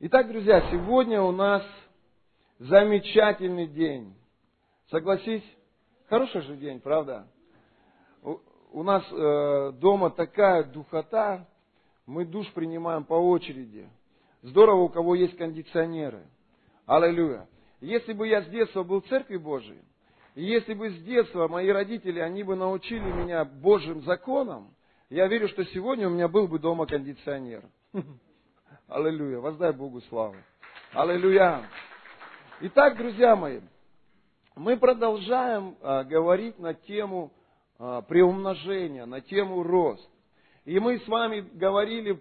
Итак, друзья, сегодня у нас замечательный день. Согласись? Хороший же день, правда? У, нас э, дома такая духота, мы душ принимаем по очереди. Здорово, у кого есть кондиционеры. Аллилуйя. Если бы я с детства был в Церкви Божией, если бы с детства мои родители, они бы научили меня Божьим законам, я верю, что сегодня у меня был бы дома кондиционер. Аллилуйя. Воздай Богу славу. Аллилуйя. Итак, друзья мои, мы продолжаем а, говорить на тему а, приумножения, на тему рост. И мы с вами говорили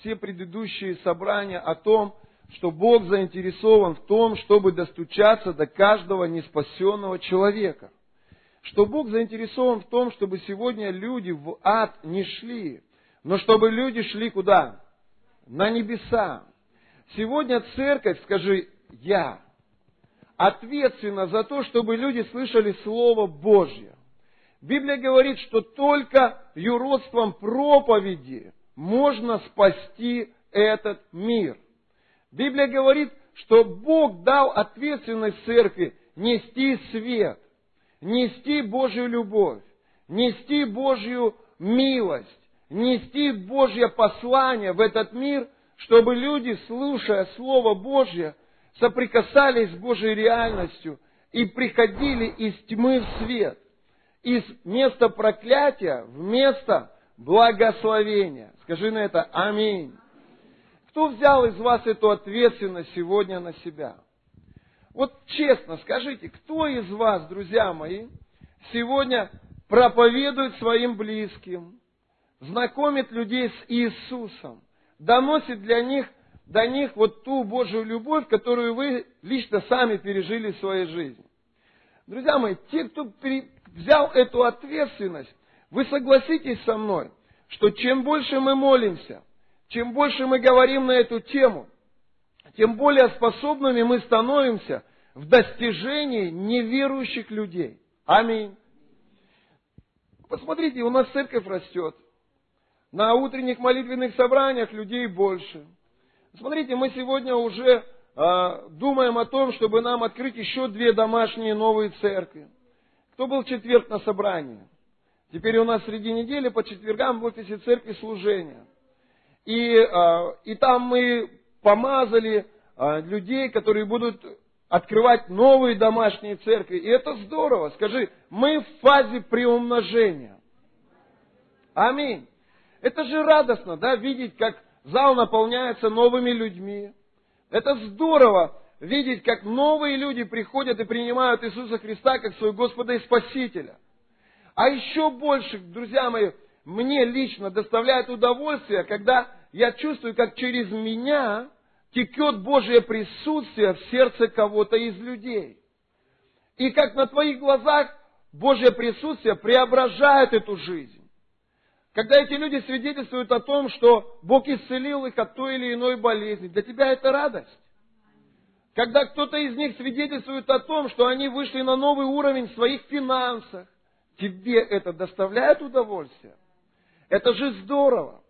все предыдущие собрания о том, что Бог заинтересован в том, чтобы достучаться до каждого неспасенного человека. Что Бог заинтересован в том, чтобы сегодня люди в ад не шли, но чтобы люди шли куда? На небеса. Сегодня церковь, скажи, я, ответственна за то, чтобы люди слышали Слово Божье. Библия говорит, что только юродством проповеди можно спасти этот мир – Библия говорит, что Бог дал ответственность церкви нести свет, нести Божью любовь, нести Божью милость, нести Божье послание в этот мир, чтобы люди, слушая Слово Божье, соприкасались с Божьей реальностью и приходили из тьмы в свет, из места проклятия в место благословения. Скажи на это Аминь. Кто взял из вас эту ответственность сегодня на себя? Вот честно скажите, кто из вас, друзья мои, сегодня проповедует своим близким, знакомит людей с Иисусом, доносит для них, до них вот ту Божью любовь, которую вы лично сами пережили в своей жизни. Друзья мои, те, кто взял эту ответственность, вы согласитесь со мной, что чем больше мы молимся, чем больше мы говорим на эту тему, тем более способными мы становимся в достижении неверующих людей. Аминь. Посмотрите, у нас церковь растет. На утренних молитвенных собраниях людей больше. Смотрите, мы сегодня уже э, думаем о том, чтобы нам открыть еще две домашние новые церкви. Кто был в четверг на собрании? Теперь у нас среди недели по четвергам в офисе церкви служения – и, а, и там мы помазали а, людей, которые будут открывать новые домашние церкви. И это здорово. Скажи, мы в фазе приумножения. Аминь. Это же радостно, да, видеть, как зал наполняется новыми людьми. Это здорово видеть, как новые люди приходят и принимают Иисуса Христа как своего Господа и Спасителя. А еще больше, друзья мои, мне лично доставляет удовольствие, когда я чувствую, как через меня текет Божье присутствие в сердце кого-то из людей. И как на твоих глазах Божье присутствие преображает эту жизнь. Когда эти люди свидетельствуют о том, что Бог исцелил их от той или иной болезни, для тебя это радость. Когда кто-то из них свидетельствует о том, что они вышли на новый уровень в своих финансах, тебе это доставляет удовольствие. Это же здорово.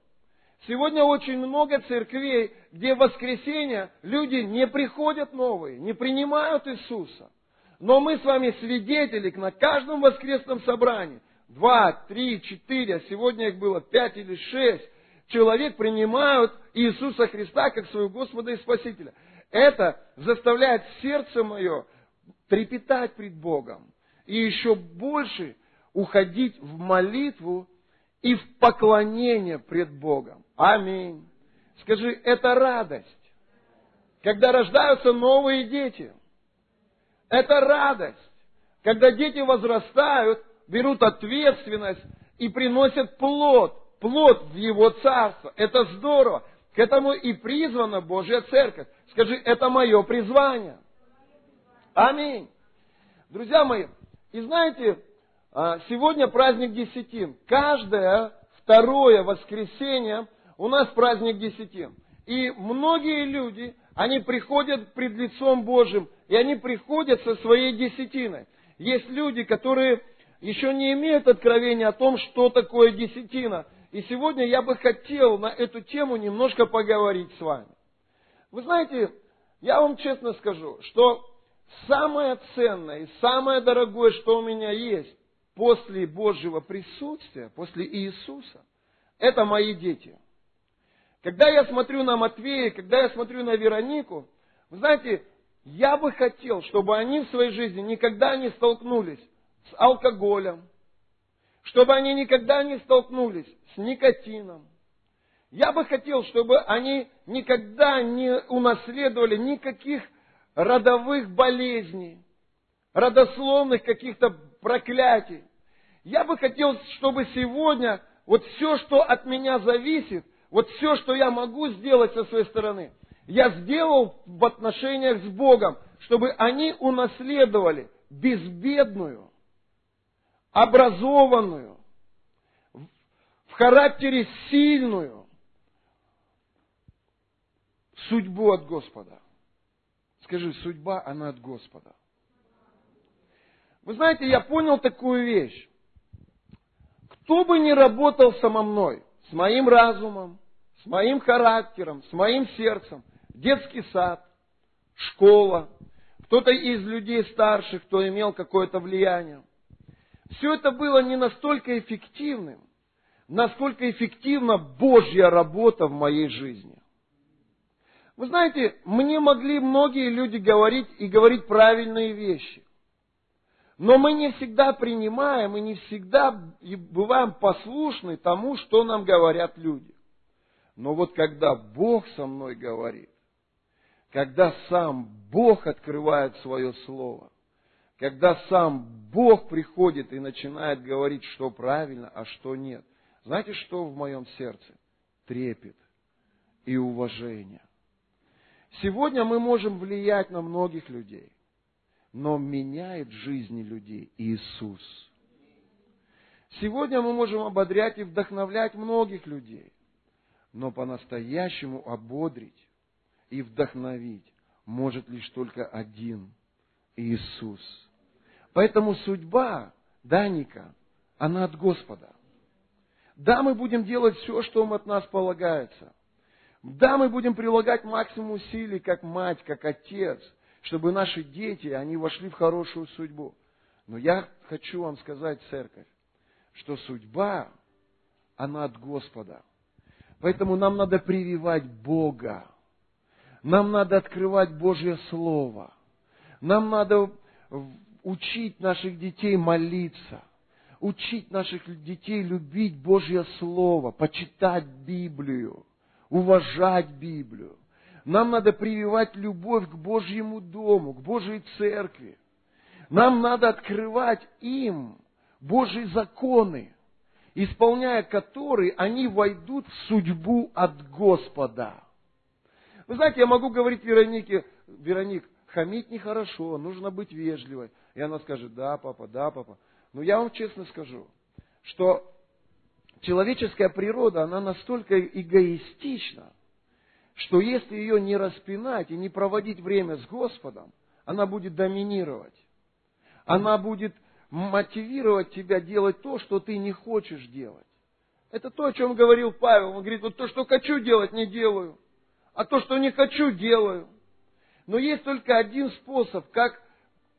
Сегодня очень много церквей, где в воскресенье люди не приходят новые, не принимают Иисуса. Но мы с вами свидетели на каждом воскресном собрании. Два, три, четыре, а сегодня их было пять или шесть. Человек принимают Иисуса Христа как своего Господа и Спасителя. Это заставляет сердце мое трепетать пред Богом. И еще больше уходить в молитву и в поклонение пред Богом. Аминь. Скажи, это радость. Когда рождаются новые дети. Это радость. Когда дети возрастают, берут ответственность и приносят плод. Плод в его царство. Это здорово. К этому и призвана Божья Церковь. Скажи, это мое призвание. Аминь. Друзья мои, и знаете, а, сегодня праздник Десятин. Каждое второе воскресенье у нас праздник Десятин. И многие люди, они приходят пред лицом Божьим, и они приходят со своей десятиной. Есть люди, которые еще не имеют откровения о том, что такое десятина. И сегодня я бы хотел на эту тему немножко поговорить с вами. Вы знаете, я вам честно скажу, что самое ценное и самое дорогое, что у меня есть после Божьего присутствия, после Иисуса, это мои дети. Когда я смотрю на Матвея, когда я смотрю на Веронику, вы знаете, я бы хотел, чтобы они в своей жизни никогда не столкнулись с алкоголем, чтобы они никогда не столкнулись с никотином. Я бы хотел, чтобы они никогда не унаследовали никаких родовых болезней, родословных каких-то проклятий. Я бы хотел, чтобы сегодня вот все, что от меня зависит, вот все, что я могу сделать со своей стороны, я сделал в отношениях с Богом, чтобы они унаследовали безбедную, образованную, в характере сильную судьбу от Господа. Скажи, судьба, она от Господа. Вы знаете, я понял такую вещь. Кто бы ни работал со мной, с моим разумом, с моим характером, с моим сердцем, детский сад, школа, кто-то из людей старших, кто имел какое-то влияние. Все это было не настолько эффективным, насколько эффективна Божья работа в моей жизни. Вы знаете, мне могли многие люди говорить и говорить правильные вещи. Но мы не всегда принимаем и не всегда бываем послушны тому, что нам говорят люди. Но вот когда Бог со мной говорит, когда сам Бог открывает свое слово, когда сам Бог приходит и начинает говорить, что правильно, а что нет. Знаете, что в моем сердце? Трепет и уважение. Сегодня мы можем влиять на многих людей, но меняет жизни людей Иисус. Сегодня мы можем ободрять и вдохновлять многих людей, но по-настоящему ободрить и вдохновить может лишь только один – Иисус. Поэтому судьба Даника, она от Господа. Да, мы будем делать все, что от нас полагается. Да, мы будем прилагать максимум усилий, как мать, как отец, чтобы наши дети, они вошли в хорошую судьбу. Но я хочу вам сказать, церковь, что судьба, она от Господа. Поэтому нам надо прививать Бога. Нам надо открывать Божье Слово. Нам надо учить наших детей молиться. Учить наших детей любить Божье Слово, почитать Библию уважать Библию. Нам надо прививать любовь к Божьему дому, к Божьей церкви. Нам надо открывать им Божьи законы, исполняя которые они войдут в судьбу от Господа. Вы знаете, я могу говорить Веронике, Вероник, хамить нехорошо, нужно быть вежливой. И она скажет, да, папа, да, папа. Но я вам честно скажу, что человеческая природа, она настолько эгоистична, что если ее не распинать и не проводить время с Господом, она будет доминировать. Она будет мотивировать тебя делать то, что ты не хочешь делать. Это то, о чем говорил Павел. Он говорит, вот то, что хочу делать, не делаю. А то, что не хочу, делаю. Но есть только один способ, как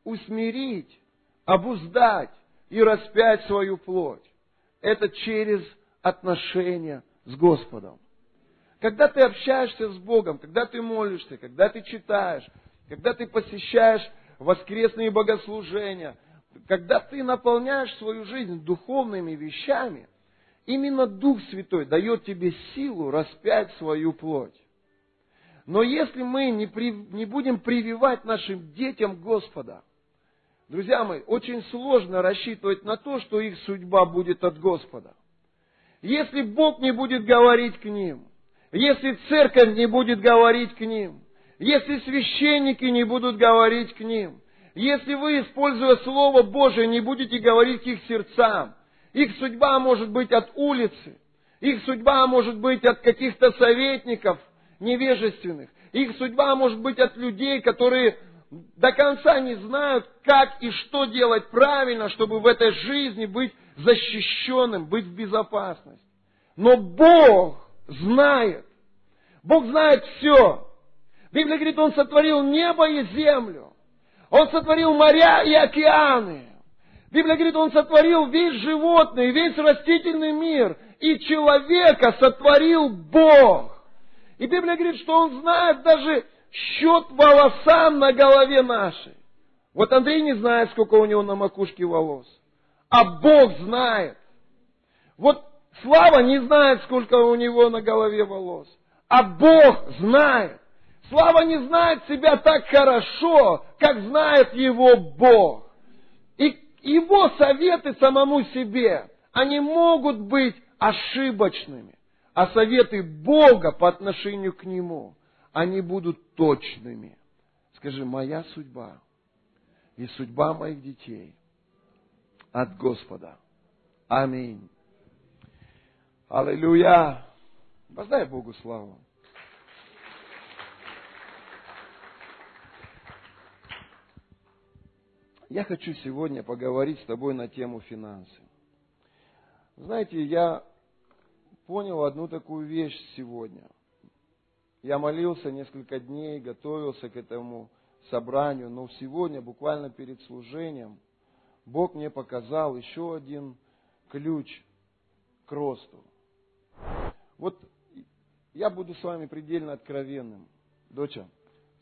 усмирить, обуздать и распять свою плоть это через отношения с Господом. Когда ты общаешься с Богом, когда ты молишься, когда ты читаешь, когда ты посещаешь воскресные богослужения, когда ты наполняешь свою жизнь духовными вещами, именно Дух Святой дает тебе силу распять свою плоть. Но если мы не, при, не будем прививать нашим детям Господа, Друзья мои, очень сложно рассчитывать на то, что их судьба будет от Господа. Если Бог не будет говорить к ним, если церковь не будет говорить к ним, если священники не будут говорить к ним, если вы, используя Слово Божие, не будете говорить к их сердцам, их судьба может быть от улицы, их судьба может быть от каких-то советников невежественных, их судьба может быть от людей, которые до конца не знают, как и что делать правильно, чтобы в этой жизни быть защищенным, быть в безопасности. Но Бог знает. Бог знает все. Библия говорит, Он сотворил небо и землю. Он сотворил моря и океаны. Библия говорит, Он сотворил весь животный, весь растительный мир. И человека сотворил Бог. И Библия говорит, что Он знает даже счет волосам на голове нашей. Вот Андрей не знает, сколько у него на макушке волос. А Бог знает. Вот Слава не знает, сколько у него на голове волос. А Бог знает. Слава не знает себя так хорошо, как знает его Бог. И его советы самому себе, они могут быть ошибочными. А советы Бога по отношению к нему, они будут точными. Скажи, моя судьба и судьба моих детей от Господа. Аминь. Аллилуйя. Воздай Богу славу. Я хочу сегодня поговорить с тобой на тему финансы. Знаете, я понял одну такую вещь сегодня. Я молился несколько дней, готовился к этому собранию, но сегодня, буквально перед служением, Бог мне показал еще один ключ к росту. Вот я буду с вами предельно откровенным. Доча,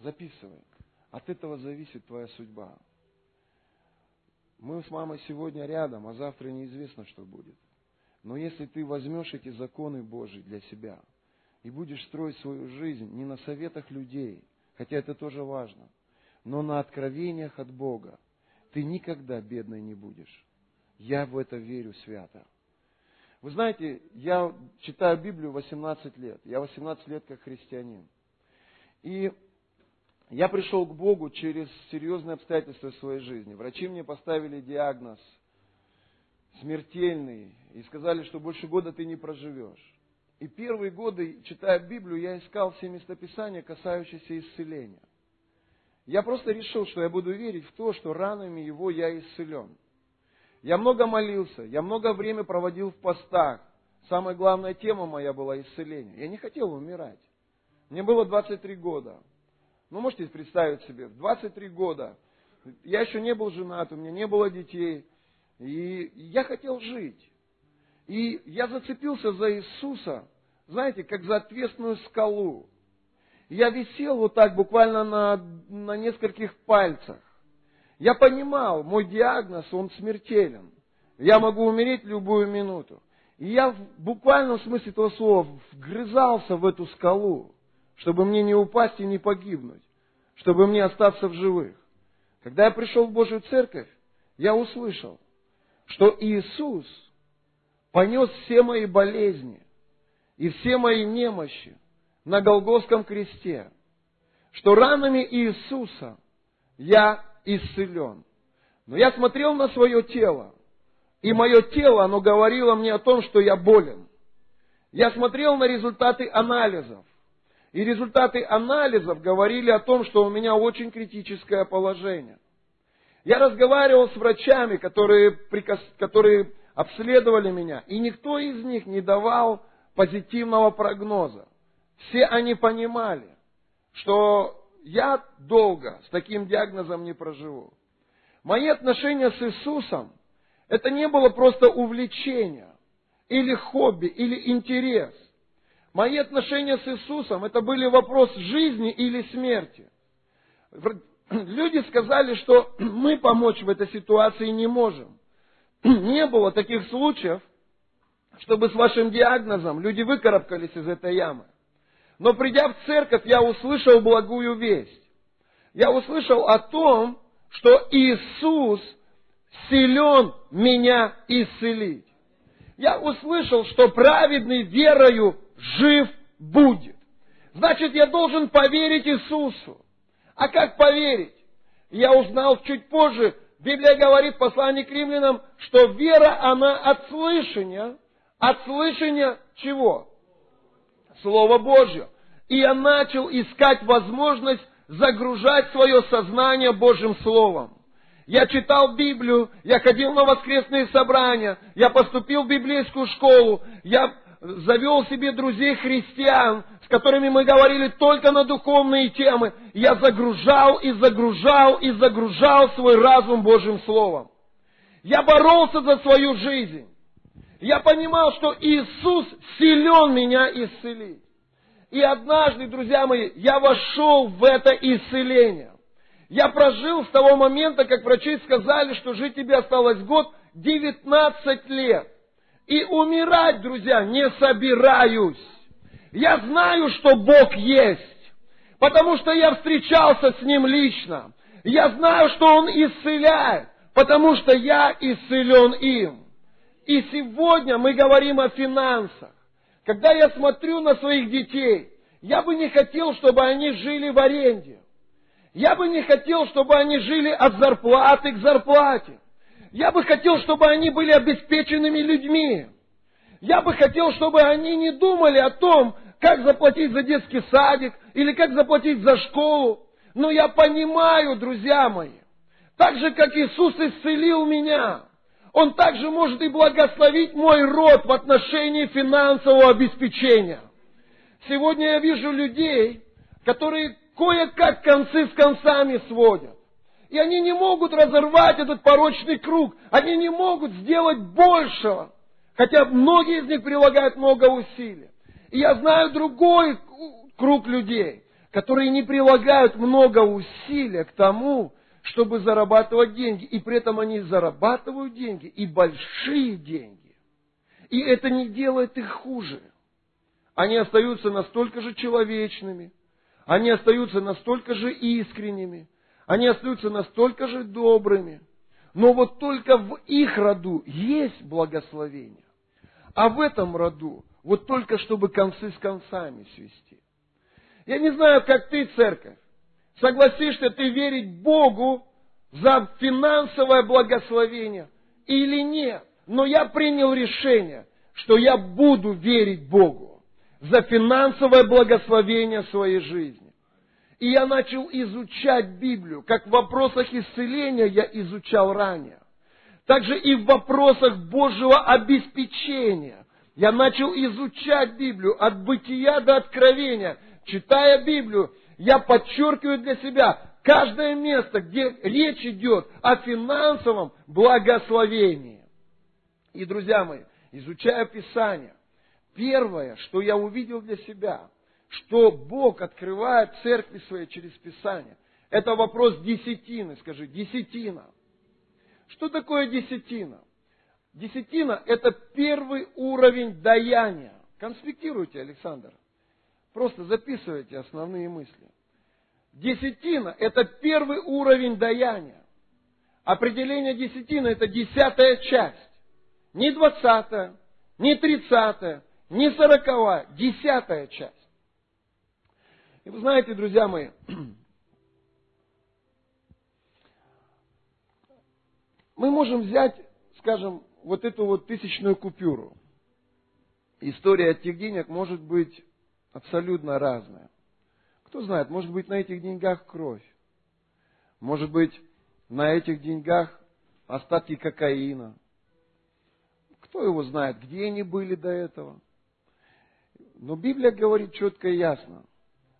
записывай. От этого зависит твоя судьба. Мы с мамой сегодня рядом, а завтра неизвестно, что будет. Но если ты возьмешь эти законы Божьи для себя и будешь строить свою жизнь не на советах людей, хотя это тоже важно, но на откровениях от Бога, ты никогда бедной не будешь. Я в это верю свято. Вы знаете, я читаю Библию 18 лет. Я 18 лет как христианин. И я пришел к Богу через серьезные обстоятельства своей жизни. Врачи мне поставили диагноз смертельный и сказали, что больше года ты не проживешь. И первые годы, читая Библию, я искал все местописания, касающиеся исцеления. Я просто решил, что я буду верить в то, что ранами его я исцелен. Я много молился, я много времени проводил в постах. Самая главная тема моя была исцеление. Я не хотел умирать. Мне было 23 года. Ну, можете представить себе, в 23 года я еще не был женат, у меня не было детей, и я хотел жить. И я зацепился за Иисуса, знаете, как за ответственную скалу. Я висел вот так буквально на, на нескольких пальцах. Я понимал, мой диагноз, он смертелен. Я могу умереть любую минуту. И я в буквальном смысле этого слова вгрызался в эту скалу чтобы мне не упасть и не погибнуть, чтобы мне остаться в живых. Когда я пришел в Божью церковь, я услышал, что Иисус понес все мои болезни и все мои немощи на Голгофском кресте, что ранами Иисуса я исцелен. Но я смотрел на свое тело, и мое тело, оно говорило мне о том, что я болен. Я смотрел на результаты анализов, и результаты анализов говорили о том, что у меня очень критическое положение. Я разговаривал с врачами, которые, которые обследовали меня, и никто из них не давал позитивного прогноза. Все они понимали, что я долго с таким диагнозом не проживу. Мои отношения с Иисусом, это не было просто увлечение, или хобби, или интерес. Мои отношения с Иисусом, это были вопрос жизни или смерти. Люди сказали, что мы помочь в этой ситуации не можем. Не было таких случаев, чтобы с вашим диагнозом люди выкарабкались из этой ямы. Но придя в церковь, я услышал благую весть. Я услышал о том, что Иисус силен меня исцелить. Я услышал, что праведный верою жив будет. Значит, я должен поверить Иисусу. А как поверить? Я узнал чуть позже, Библия говорит в послании к римлянам, что вера, она от слышания. От слышания чего? Слова Божьего. И я начал искать возможность загружать свое сознание Божьим Словом. Я читал Библию, я ходил на воскресные собрания, я поступил в библейскую школу, я завел себе друзей христиан, которыми мы говорили только на духовные темы. Я загружал и загружал и загружал свой разум Божьим Словом. Я боролся за свою жизнь. Я понимал, что Иисус силен меня исцелить. И однажды, друзья мои, я вошел в это исцеление. Я прожил с того момента, как врачи сказали, что жить тебе осталось год, 19 лет. И умирать, друзья, не собираюсь. Я знаю, что Бог есть, потому что я встречался с Ним лично. Я знаю, что Он исцеляет, потому что я исцелен им. И сегодня мы говорим о финансах. Когда я смотрю на своих детей, я бы не хотел, чтобы они жили в аренде. Я бы не хотел, чтобы они жили от зарплаты к зарплате. Я бы хотел, чтобы они были обеспеченными людьми. Я бы хотел, чтобы они не думали о том, как заплатить за детский садик или как заплатить за школу. Но я понимаю, друзья мои, так же, как Иисус исцелил меня, Он также может и благословить мой род в отношении финансового обеспечения. Сегодня я вижу людей, которые кое-как концы с концами сводят. И они не могут разорвать этот порочный круг. Они не могут сделать большего. Хотя многие из них прилагают много усилий. И я знаю другой круг людей, которые не прилагают много усилий к тому, чтобы зарабатывать деньги. И при этом они зарабатывают деньги, и большие деньги. И это не делает их хуже. Они остаются настолько же человечными, они остаются настолько же искренними, они остаются настолько же добрыми. Но вот только в их роду есть благословение. А в этом роду вот только чтобы концы с концами свести. Я не знаю, как ты, церковь, согласишься ты верить Богу за финансовое благословение или нет. Но я принял решение, что я буду верить Богу за финансовое благословение своей жизни. И я начал изучать Библию, как в вопросах исцеления я изучал ранее. Также и в вопросах Божьего обеспечения. Я начал изучать Библию от бытия до откровения. Читая Библию, я подчеркиваю для себя каждое место, где речь идет о финансовом благословении. И, друзья мои, изучая Писание, первое, что я увидел для себя – что Бог открывает церкви своей через Писание. Это вопрос десятины, скажи, десятина. Что такое десятина? Десятина – это первый уровень даяния. Конспектируйте, Александр. Просто записывайте основные мысли. Десятина – это первый уровень даяния. Определение десятины – это десятая часть. Не двадцатая, не тридцатая, не сороковая, десятая часть. И вы знаете, друзья мои, мы можем взять, скажем, вот эту вот тысячную купюру. История тех денег может быть абсолютно разная. Кто знает, может быть на этих деньгах кровь. Может быть на этих деньгах остатки кокаина. Кто его знает, где они были до этого. Но Библия говорит четко и ясно –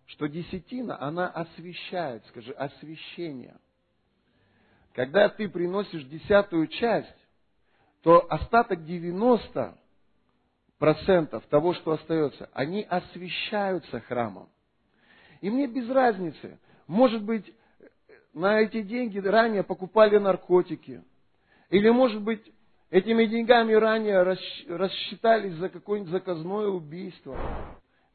что десятина, она освещает, скажи, освещение. Когда ты приносишь десятую часть, то остаток 90 процентов того, что остается, они освещаются храмом. И мне без разницы, может быть, на эти деньги ранее покупали наркотики, или, может быть, этими деньгами ранее рассчитались за какое-нибудь заказное убийство.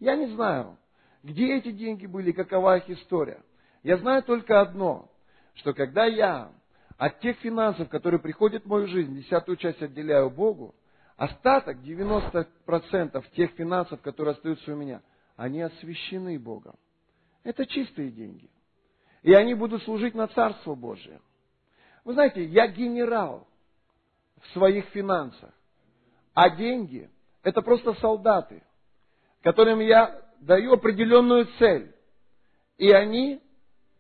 Я не знаю. Где эти деньги были, какова их история? Я знаю только одно, что когда я от тех финансов, которые приходят в мою жизнь, десятую часть отделяю Богу, остаток, 90% тех финансов, которые остаются у меня, они освящены Богом. Это чистые деньги. И они будут служить на Царство Божие. Вы знаете, я генерал в своих финансах. А деньги – это просто солдаты, которым я даю определенную цель, и они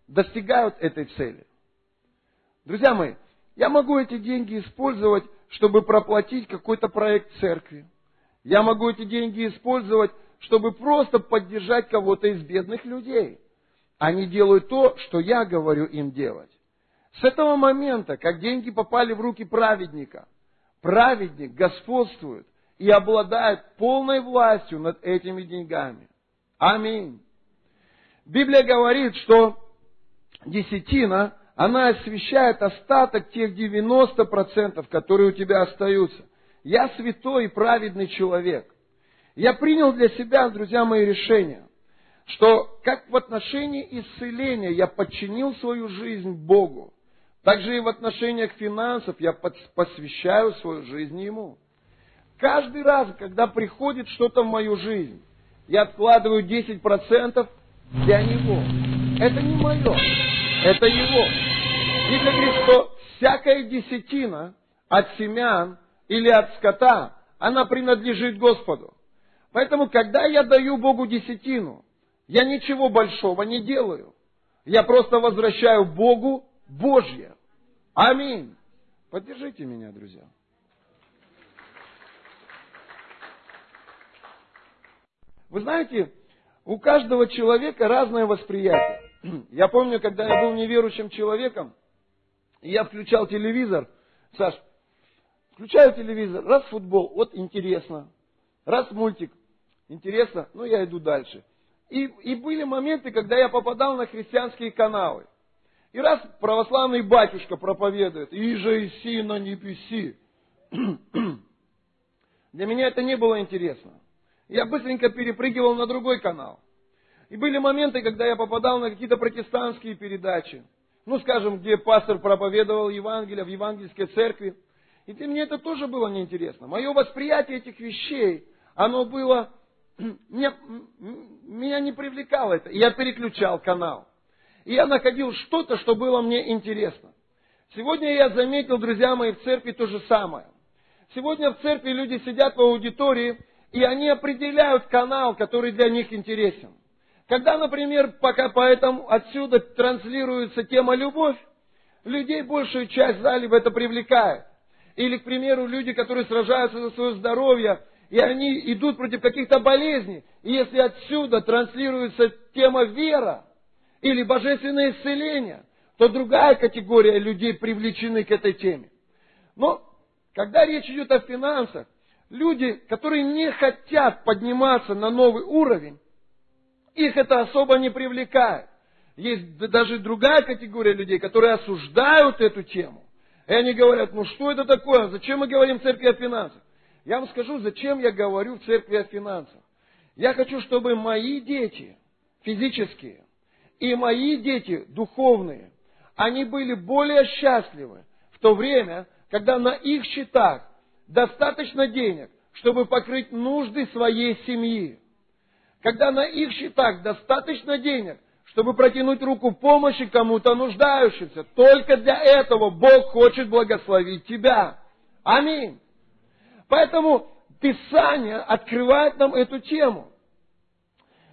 достигают этой цели. Друзья мои, я могу эти деньги использовать, чтобы проплатить какой-то проект церкви. Я могу эти деньги использовать, чтобы просто поддержать кого-то из бедных людей. Они делают то, что я говорю им делать. С этого момента, как деньги попали в руки праведника, праведник господствует и обладает полной властью над этими деньгами. Аминь. Библия говорит, что десятина, она освещает остаток тех 90%, которые у тебя остаются. Я святой и праведный человек. Я принял для себя, друзья мои, решение, что как в отношении исцеления я подчинил свою жизнь Богу, так же и в отношениях финансов я посвящаю свою жизнь Ему. Каждый раз, когда приходит что-то в мою жизнь, я откладываю 10% для Него. Это не мое, это Его. Библия говорит, что всякая десятина от семян или от скота, она принадлежит Господу. Поэтому, когда я даю Богу десятину, я ничего большого не делаю. Я просто возвращаю Богу Божье. Аминь. Поддержите меня, друзья. Вы знаете, у каждого человека разное восприятие. Я помню, когда я был неверующим человеком, и я включал телевизор, Саш, включаю телевизор, раз футбол, вот интересно, раз мультик, интересно, ну я иду дальше. И, и были моменты, когда я попадал на христианские каналы. И раз православный батюшка проповедует, и же и си на небеси. Для меня это не было интересно. Я быстренько перепрыгивал на другой канал. И были моменты, когда я попадал на какие-то протестантские передачи. Ну, скажем, где пастор проповедовал Евангелие в евангельской церкви. И для меня это тоже было неинтересно. Мое восприятие этих вещей, оно было... Меня, меня не привлекало это. И я переключал канал. И я находил что-то, что было мне интересно. Сегодня я заметил, друзья мои, в церкви то же самое. Сегодня в церкви люди сидят в аудитории, и они определяют канал, который для них интересен. Когда, например, пока поэтому отсюда транслируется тема «любовь», людей большую часть зале в это привлекает. Или, к примеру, люди, которые сражаются за свое здоровье, и они идут против каких-то болезней. И если отсюда транслируется тема вера или божественное исцеление, то другая категория людей привлечены к этой теме. Но когда речь идет о финансах, люди, которые не хотят подниматься на новый уровень, их это особо не привлекает. Есть даже другая категория людей, которые осуждают эту тему. И они говорят, ну что это такое, зачем мы говорим в церкви о финансах? Я вам скажу, зачем я говорю в церкви о финансах. Я хочу, чтобы мои дети, физические, и мои дети, духовные, они были более счастливы в то время, когда на их счетах достаточно денег, чтобы покрыть нужды своей семьи. Когда на их счетах достаточно денег, чтобы протянуть руку помощи кому-то нуждающимся. Только для этого Бог хочет благословить тебя. Аминь. Поэтому Писание открывает нам эту тему.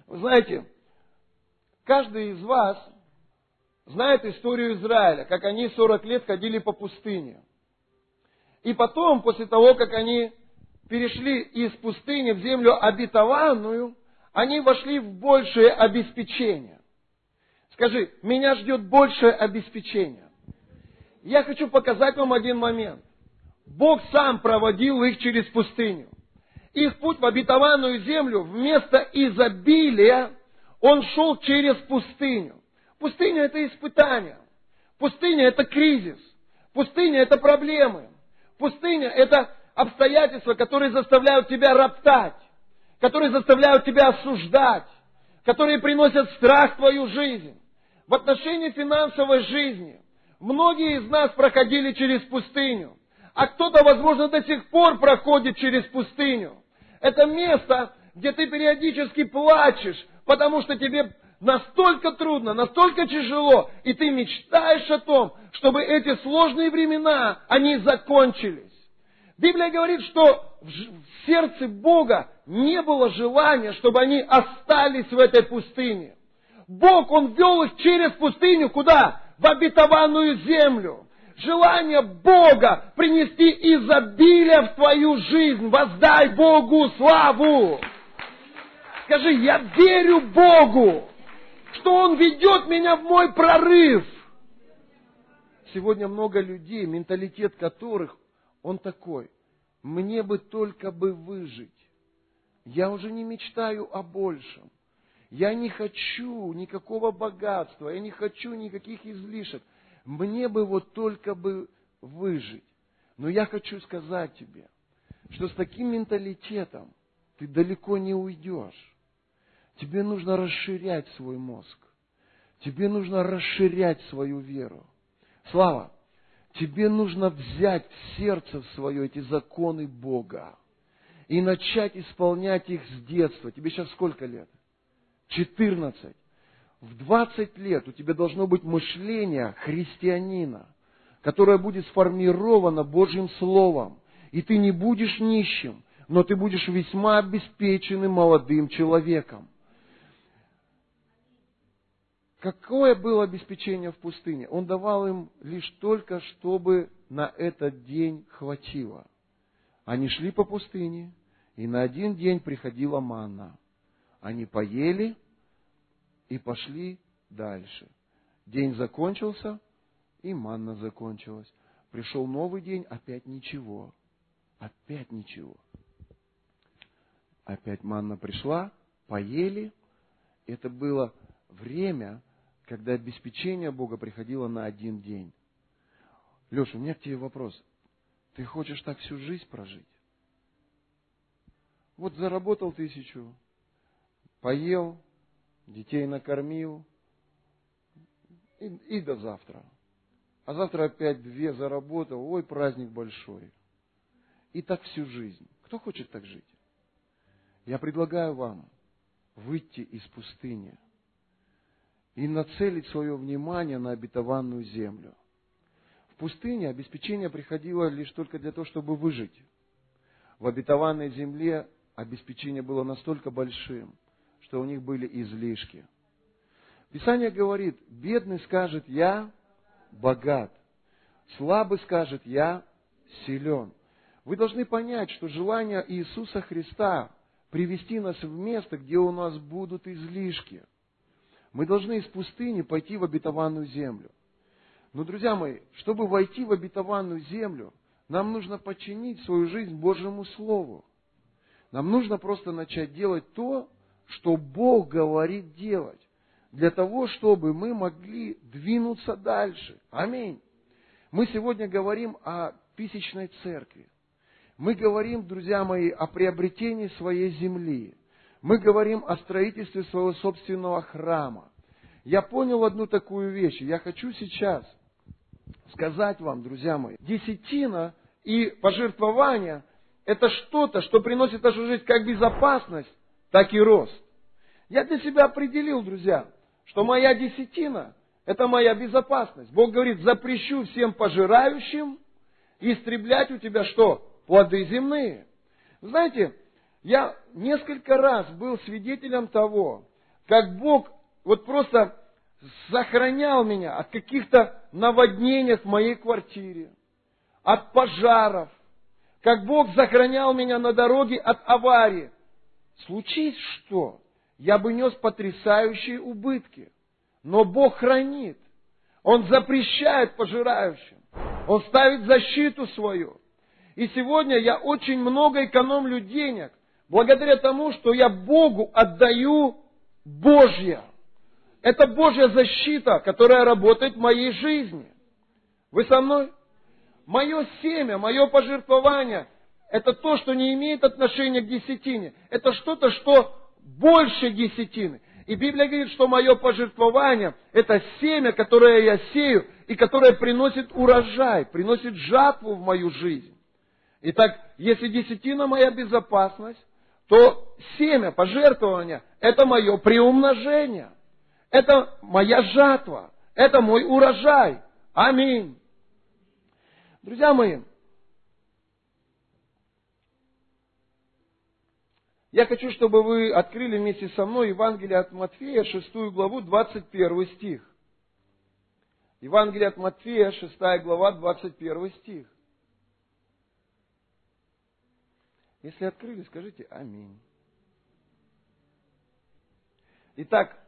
Вы знаете, каждый из вас знает историю Израиля, как они 40 лет ходили по пустыне. И потом, после того, как они перешли из пустыни в землю обетованную, они вошли в большее обеспечение. Скажи, меня ждет большее обеспечение. Я хочу показать вам один момент. Бог сам проводил их через пустыню. Их путь в обетованную землю вместо изобилия, он шел через пустыню. Пустыня это испытание. Пустыня это кризис. Пустыня это проблемы. Пустыня – это обстоятельства, которые заставляют тебя роптать, которые заставляют тебя осуждать, которые приносят страх в твою жизнь. В отношении финансовой жизни многие из нас проходили через пустыню, а кто-то, возможно, до сих пор проходит через пустыню. Это место, где ты периодически плачешь, потому что тебе настолько трудно, настолько тяжело, и ты мечтаешь о том, чтобы эти сложные времена, они закончились. Библия говорит, что в сердце Бога не было желания, чтобы они остались в этой пустыне. Бог, Он вел их через пустыню куда? В обетованную землю. желание Бога принести изобилие в твою жизнь. Воздай Богу славу. Скажи, я верю Богу, что Он ведет меня в мой прорыв. Сегодня много людей, менталитет которых он такой. Мне бы только бы выжить. Я уже не мечтаю о большем. Я не хочу никакого богатства, я не хочу никаких излишек. Мне бы вот только бы выжить. Но я хочу сказать тебе, что с таким менталитетом ты далеко не уйдешь. Тебе нужно расширять свой мозг. Тебе нужно расширять свою веру. Слава, тебе нужно взять в сердце свое эти законы Бога и начать исполнять их с детства. Тебе сейчас сколько лет? 14. В 20 лет у тебя должно быть мышление христианина, которое будет сформировано Божьим Словом. И ты не будешь нищим, но ты будешь весьма обеспеченным молодым человеком. Какое было обеспечение в пустыне? Он давал им лишь только, чтобы на этот день хватило. Они шли по пустыне, и на один день приходила манна. Они поели и пошли дальше. День закончился, и манна закончилась. Пришел новый день, опять ничего. Опять ничего. Опять манна пришла, поели. Это было время, когда обеспечение Бога приходило на один день. Леша, у меня к тебе вопрос. Ты хочешь так всю жизнь прожить? Вот заработал тысячу, поел, детей накормил, и, и до завтра. А завтра опять две заработал, ой, праздник большой. И так всю жизнь. Кто хочет так жить? Я предлагаю вам выйти из пустыни – и нацелить свое внимание на обетованную землю. В пустыне обеспечение приходило лишь только для того, чтобы выжить. В обетованной земле обеспечение было настолько большим, что у них были излишки. Писание говорит, бедный скажет, я богат. Слабый скажет, я силен. Вы должны понять, что желание Иисуса Христа привести нас в место, где у нас будут излишки – мы должны из пустыни пойти в обетованную землю. Но, друзья мои, чтобы войти в обетованную землю, нам нужно подчинить свою жизнь Божьему Слову. Нам нужно просто начать делать то, что Бог говорит делать, для того, чтобы мы могли двинуться дальше. Аминь. Мы сегодня говорим о тысячной церкви. Мы говорим, друзья мои, о приобретении своей земли. Мы говорим о строительстве своего собственного храма. Я понял одну такую вещь. Я хочу сейчас сказать вам, друзья мои, десятина и пожертвование – это что-то, что приносит нашу жизнь как безопасность, так и рост. Я для себя определил, друзья, что моя десятина – это моя безопасность. Бог говорит, запрещу всем пожирающим истреблять у тебя что? Плоды земные. Знаете, я несколько раз был свидетелем того, как Бог вот просто сохранял меня от каких-то наводнений в моей квартире, от пожаров, как Бог сохранял меня на дороге от аварии. Случись что, я бы нес потрясающие убытки. Но Бог хранит. Он запрещает пожирающим. Он ставит защиту свою. И сегодня я очень много экономлю денег, благодаря тому, что я Богу отдаю Божье. Это Божья защита, которая работает в моей жизни. Вы со мной? Мое семя, мое пожертвование – это то, что не имеет отношения к десятине. Это что-то, что больше десятины. И Библия говорит, что мое пожертвование – это семя, которое я сею, и которое приносит урожай, приносит жатву в мою жизнь. Итак, если десятина моя безопасность, то семя, пожертвование – это мое приумножение. Это моя жатва. Это мой урожай. Аминь. Друзья мои, я хочу, чтобы вы открыли вместе со мной Евангелие от Матфея, 6 главу, 21 стих. Евангелие от Матфея, 6 глава, 21 стих. Если открыли, скажите аминь. Итак,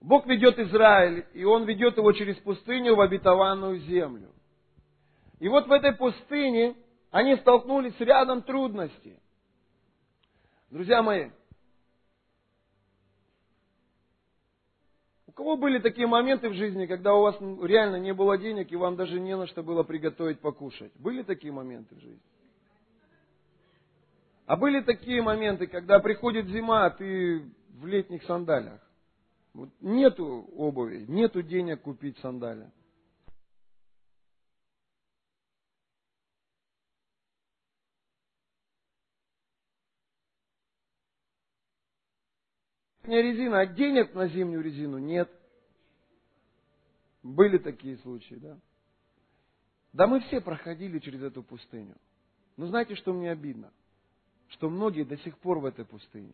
Бог ведет Израиль, и Он ведет его через пустыню в обетованную землю. И вот в этой пустыне они столкнулись с рядом трудностей. Друзья мои, у кого были такие моменты в жизни, когда у вас реально не было денег и вам даже не на что было приготовить покушать? Были такие моменты в жизни? А были такие моменты, когда приходит зима, а ты в летних сандалях. Вот нету обуви, нету денег купить сандали. Не резина, а денег на зимнюю резину нет. Были такие случаи, да? Да мы все проходили через эту пустыню. Но знаете, что мне обидно? Что многие до сих пор в этой пустыне.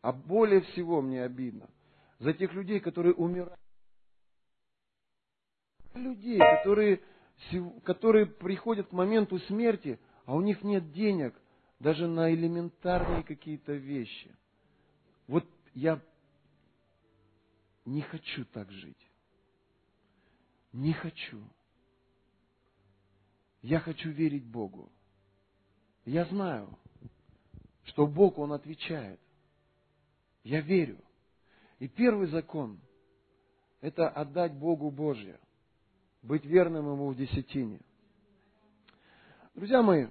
А более всего мне обидно за тех людей, которые умирают. Людей, которые, которые приходят к моменту смерти, а у них нет денег даже на элементарные какие-то вещи. Вот я не хочу так жить. Не хочу. Я хочу верить Богу. Я знаю, что Бог, Он отвечает. Я верю. И первый закон – это отдать Богу Божье, быть верным Ему в десятине. Друзья мои,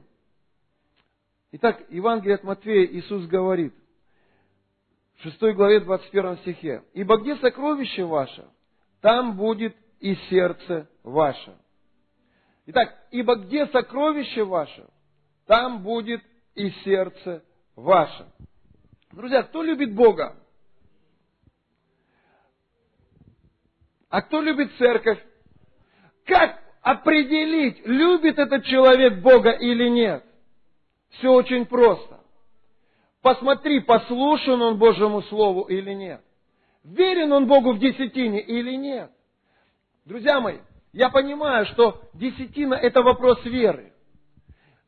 итак, Евангелие от Матфея Иисус говорит, в 6 главе 21 стихе, «Ибо где сокровище ваше, там будет и сердце ваше». Итак, ибо где сокровище ваше, там будет и сердце ваше. Друзья, кто любит Бога? А кто любит церковь? Как определить, любит этот человек Бога или нет? Все очень просто. Посмотри, послушан он Божьему Слову или нет. Верен он Богу в десятине или нет. Друзья мои, я понимаю, что десятина это вопрос веры.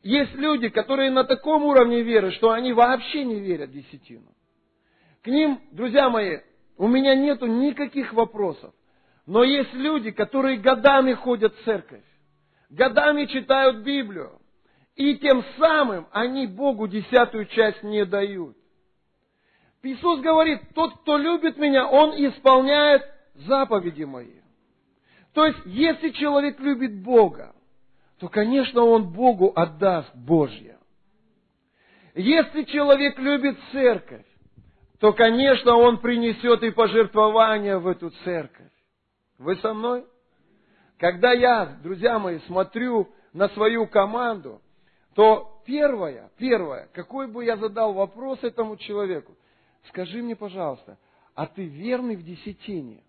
Есть люди, которые на таком уровне веры, что они вообще не верят десятину. К ним, друзья мои, у меня нету никаких вопросов. Но есть люди, которые годами ходят в церковь, годами читают Библию, и тем самым они Богу десятую часть не дают. Иисус говорит, тот, кто любит меня, он исполняет заповеди мои. То есть, если человек любит Бога, то, конечно, он Богу отдаст Божье. Если человек любит церковь, то, конечно, он принесет и пожертвования в эту церковь. Вы со мной? Когда я, друзья мои, смотрю на свою команду, то первое, первое, какой бы я задал вопрос этому человеку, скажи мне, пожалуйста, а ты верный в десятине?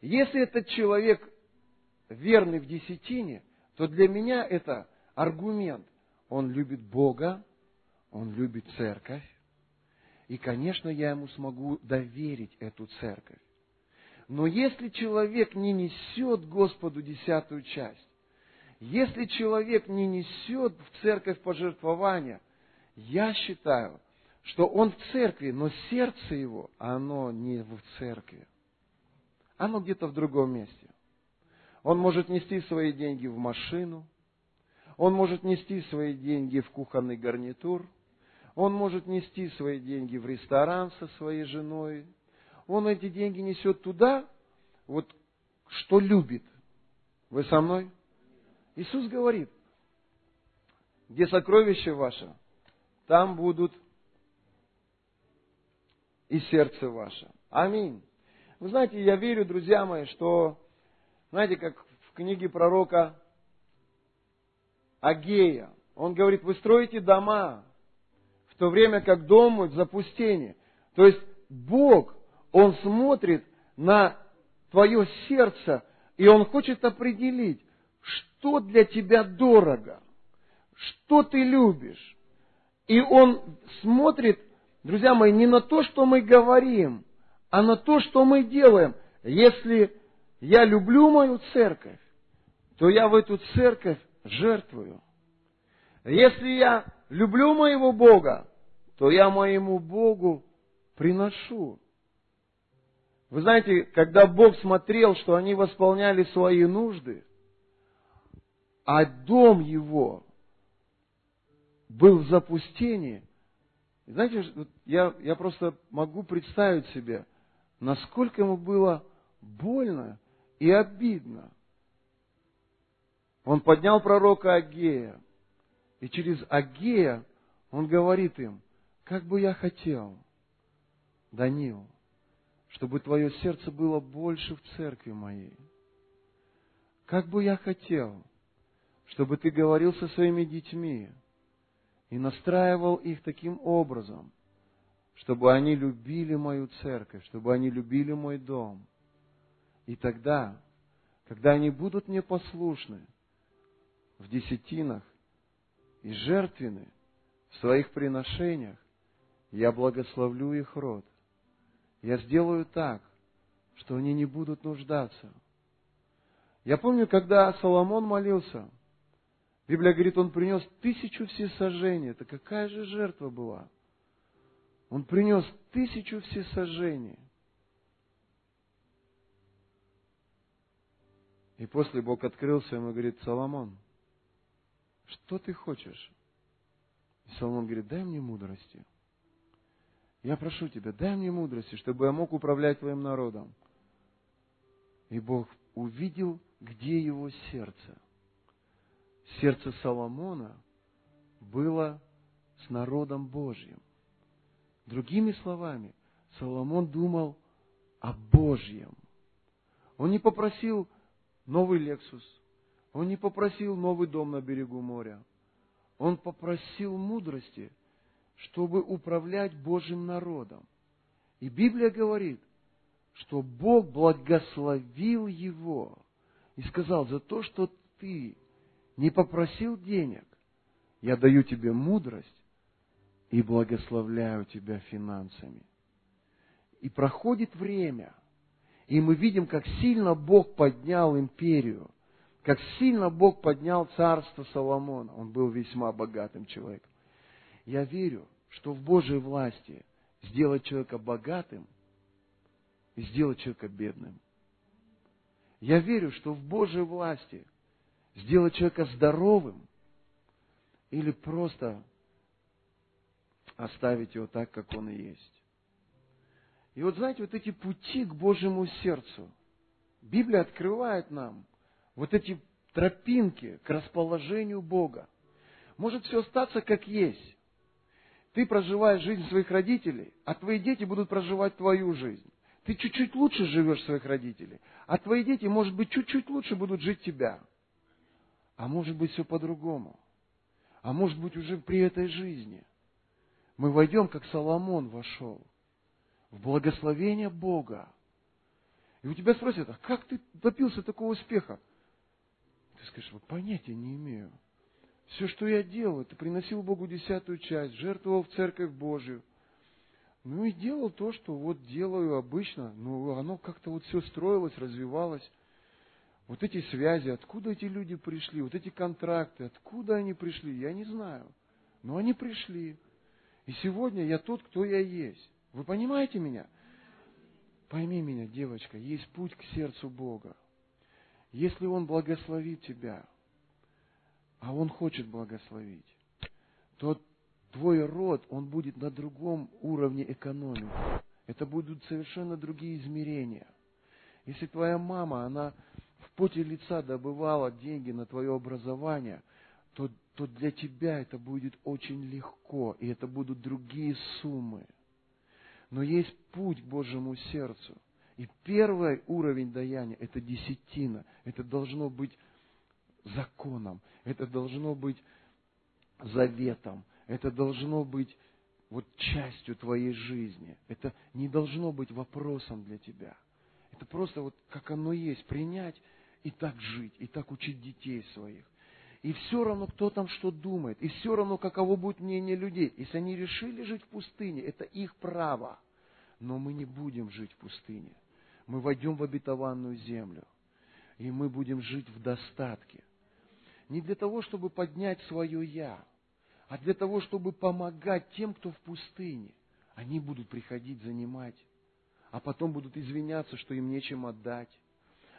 Если этот человек верный в десятине, то для меня это аргумент. Он любит Бога, он любит церковь, и, конечно, я ему смогу доверить эту церковь. Но если человек не несет Господу десятую часть, если человек не несет в церковь пожертвования, я считаю, что он в церкви, но сердце его, оно не в церкви. Оно где-то в другом месте. Он может нести свои деньги в машину, он может нести свои деньги в кухонный гарнитур, он может нести свои деньги в ресторан со своей женой, он эти деньги несет туда, вот что любит. Вы со мной? Иисус говорит, где сокровище ваше, там будут и сердце ваше. Аминь. Вы знаете, я верю, друзья мои, что знаете, как книге пророка Агея. Он говорит, вы строите дома, в то время как дом в запустении. То есть Бог, Он смотрит на твое сердце, и Он хочет определить, что для тебя дорого, что ты любишь. И Он смотрит, друзья мои, не на то, что мы говорим, а на то, что мы делаем – если я люблю мою церковь, то я в эту церковь жертвую. Если я люблю моего Бога, то я моему Богу приношу. Вы знаете, когда Бог смотрел, что они восполняли свои нужды, а дом его был в запустении, знаете, я, я просто могу представить себе, насколько ему было больно и обидно. Он поднял пророка Агея, и через Агея он говорит им, как бы я хотел, Данил, чтобы твое сердце было больше в церкви моей. Как бы я хотел, чтобы ты говорил со своими детьми и настраивал их таким образом, чтобы они любили мою церковь, чтобы они любили мой дом. И тогда, когда они будут мне послушны в десятинах и жертвены в своих приношениях, я благословлю их род. Я сделаю так, что они не будут нуждаться. Я помню, когда Соломон молился, Библия говорит, он принес тысячу всесожжений. Это какая же жертва была? Он принес тысячу всесожжений. И после Бог открылся ему и говорит, Соломон, что ты хочешь? И Соломон говорит, дай мне мудрости. Я прошу тебя, дай мне мудрости, чтобы я мог управлять твоим народом. И Бог увидел, где его сердце. Сердце Соломона было с народом Божьим. Другими словами, Соломон думал о Божьем. Он не попросил новый Лексус, он не попросил новый дом на берегу моря. Он попросил мудрости, чтобы управлять Божьим народом. И Библия говорит, что Бог благословил его и сказал, за то, что ты не попросил денег, я даю тебе мудрость и благословляю тебя финансами. И проходит время, и мы видим, как сильно Бог поднял империю, как сильно Бог поднял царство Соломона. Он был весьма богатым человеком. Я верю, что в Божьей власти сделать человека богатым и сделать человека бедным. Я верю, что в Божьей власти сделать человека здоровым или просто оставить его так, как он и есть. И вот знаете, вот эти пути к Божьему сердцу, Библия открывает нам вот эти тропинки к расположению Бога. Может все остаться как есть. Ты проживаешь жизнь своих родителей, а твои дети будут проживать твою жизнь. Ты чуть-чуть лучше живешь своих родителей, а твои дети, может быть, чуть-чуть лучше будут жить тебя. А может быть, все по-другому. А может быть, уже при этой жизни мы войдем, как Соломон вошел, в благословение Бога. И у тебя спросят, а как ты добился такого успеха? Ты скажешь, вот понятия не имею. Все, что я делал, это приносил Богу десятую часть, жертвовал в церковь Божию. Ну и делал то, что вот делаю обычно. Но оно как-то вот все строилось, развивалось. Вот эти связи, откуда эти люди пришли, вот эти контракты, откуда они пришли, я не знаю. Но они пришли. И сегодня я тот, кто я есть. Вы понимаете меня? Пойми меня, девочка, есть путь к сердцу Бога. Если Он благословит тебя, а Он хочет благословить, то твой род, он будет на другом уровне экономики. Это будут совершенно другие измерения. Если твоя мама, она в поте лица добывала деньги на твое образование, то, то для тебя это будет очень легко, и это будут другие суммы. Но есть путь к Божьему сердцу. И первый уровень даяния – это десятина. Это должно быть законом. Это должно быть заветом. Это должно быть вот частью твоей жизни. Это не должно быть вопросом для тебя. Это просто вот как оно есть, принять и так жить, и так учить детей своих. И все равно, кто там что думает, и все равно, каково будет мнение людей. Если они решили жить в пустыне, это их право. Но мы не будем жить в пустыне. Мы войдем в обетованную землю. И мы будем жить в достатке. Не для того, чтобы поднять свое «я», а для того, чтобы помогать тем, кто в пустыне. Они будут приходить занимать, а потом будут извиняться, что им нечем отдать.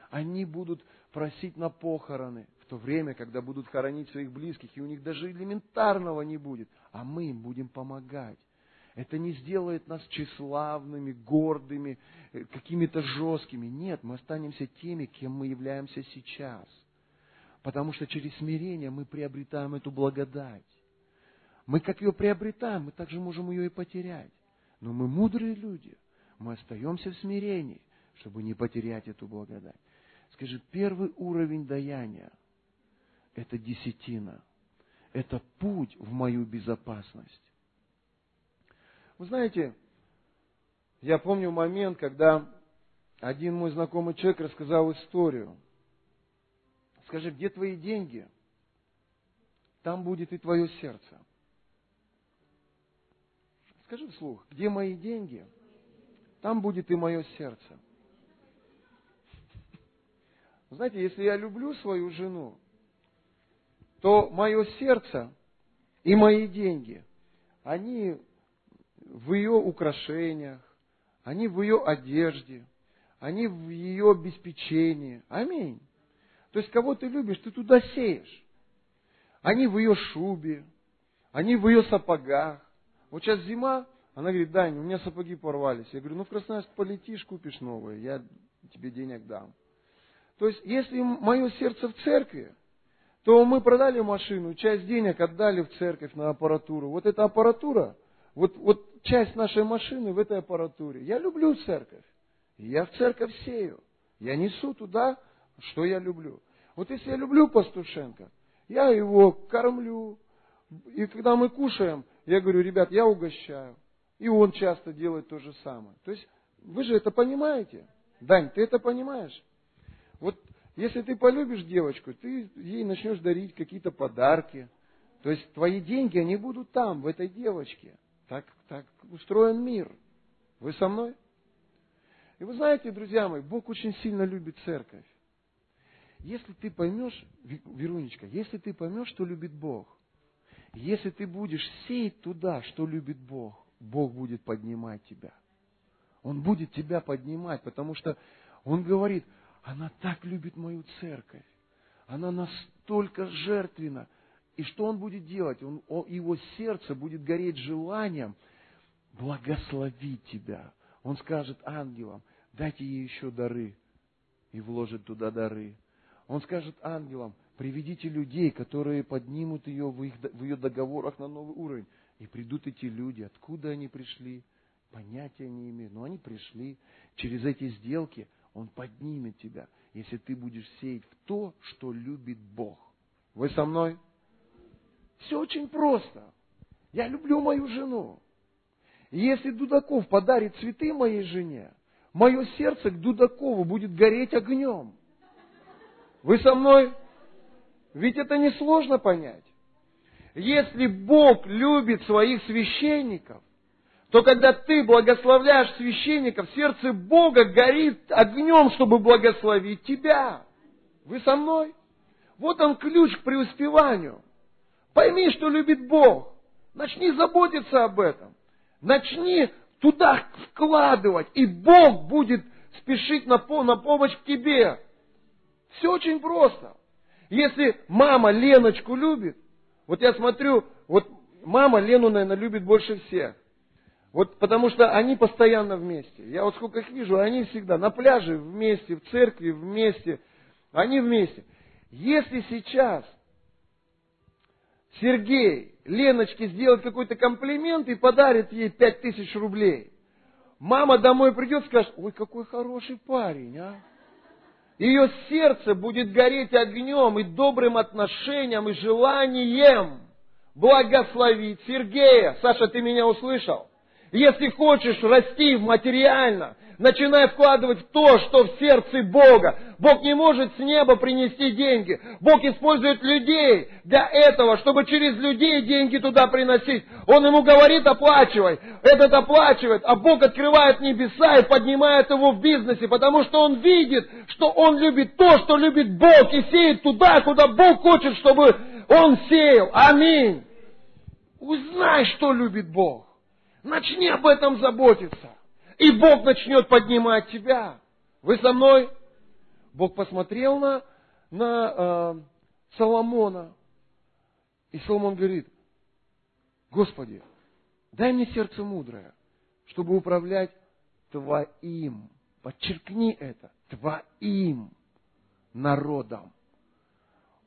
Они будут просить на похороны в то время, когда будут хоронить своих близких, и у них даже элементарного не будет, а мы им будем помогать. Это не сделает нас тщеславными, гордыми, э, какими-то жесткими. Нет, мы останемся теми, кем мы являемся сейчас. Потому что через смирение мы приобретаем эту благодать. Мы как ее приобретаем, мы также можем ее и потерять. Но мы мудрые люди. Мы остаемся в смирении, чтобы не потерять эту благодать. Скажи, первый уровень даяния – это десятина. Это путь в мою безопасность. Вы знаете, я помню момент, когда один мой знакомый человек рассказал историю. Скажи, где твои деньги? Там будет и твое сердце. Скажи вслух, где мои деньги? Там будет и мое сердце. Знаете, если я люблю свою жену, то мое сердце и мои деньги, они в ее украшениях, они в ее одежде, они в ее обеспечении. Аминь. То есть, кого ты любишь, ты туда сеешь. Они в ее шубе, они в ее сапогах. Вот сейчас зима, она говорит, Дань, у меня сапоги порвались. Я говорю, ну в Красноярск полетишь, купишь новые, я тебе денег дам. То есть, если мое сердце в церкви, то мы продали машину, часть денег отдали в церковь на аппаратуру. Вот эта аппаратура, вот, вот часть нашей машины в этой аппаратуре. Я люблю церковь. Я в церковь сею. Я несу туда, что я люблю. Вот если я люблю Пастушенко, я его кормлю. И когда мы кушаем, я говорю, ребят, я угощаю. И он часто делает то же самое. То есть, вы же это понимаете? Дань, ты это понимаешь? Вот если ты полюбишь девочку, ты ей начнешь дарить какие-то подарки. То есть твои деньги, они будут там, в этой девочке. Так, так устроен мир. Вы со мной? И вы знаете, друзья мои, Бог очень сильно любит церковь. Если ты поймешь, Верунечка, если ты поймешь, что любит Бог, если ты будешь сеять туда, что любит Бог, Бог будет поднимать тебя. Он будет тебя поднимать, потому что Он говорит, она так любит мою церковь. Она настолько жертвена. И что он будет делать? Он, он, его сердце будет гореть желанием благословить тебя. Он скажет ангелам, дайте ей еще дары. И вложит туда дары. Он скажет ангелам, приведите людей, которые поднимут ее в, их, в ее договорах на новый уровень. И придут эти люди. Откуда они пришли? Понятия не имею. Но они пришли. Через эти сделки – он поднимет тебя, если ты будешь сеять в то, что любит Бог. Вы со мной? Все очень просто. Я люблю мою жену. И если Дудаков подарит цветы моей жене, мое сердце к Дудакову будет гореть огнем. Вы со мной? Ведь это несложно понять. Если Бог любит своих священников, то когда ты благословляешь священников, сердце Бога горит огнем, чтобы благословить тебя. Вы со мной? Вот он ключ к преуспеванию. Пойми, что любит Бог. Начни заботиться об этом. Начни туда вкладывать, и Бог будет спешить на, на помощь к тебе. Все очень просто. Если мама Леночку любит, вот я смотрю, вот мама Лену, наверное, любит больше всех. Вот потому что они постоянно вместе. Я вот сколько их вижу, они всегда на пляже вместе, в церкви вместе. Они вместе. Если сейчас Сергей Леночке сделает какой-то комплимент и подарит ей пять тысяч рублей, мама домой придет и скажет, ой, какой хороший парень, а. Ее сердце будет гореть огнем и добрым отношением и желанием благословить Сергея. Саша, ты меня услышал? Если хочешь расти материально, начинай вкладывать то, что в сердце Бога. Бог не может с неба принести деньги. Бог использует людей для этого, чтобы через людей деньги туда приносить. Он ему говорит, оплачивай. Этот оплачивает, а Бог открывает небеса и поднимает его в бизнесе, потому что он видит, что он любит то, что любит Бог, и сеет туда, куда Бог хочет, чтобы он сеял. Аминь. Узнай, что любит Бог. Начни об этом заботиться. И Бог начнет поднимать тебя. Вы со мной? Бог посмотрел на, на э, Соломона. И Соломон говорит, Господи, дай мне сердце мудрое, чтобы управлять Твоим. Подчеркни это. Твоим народом.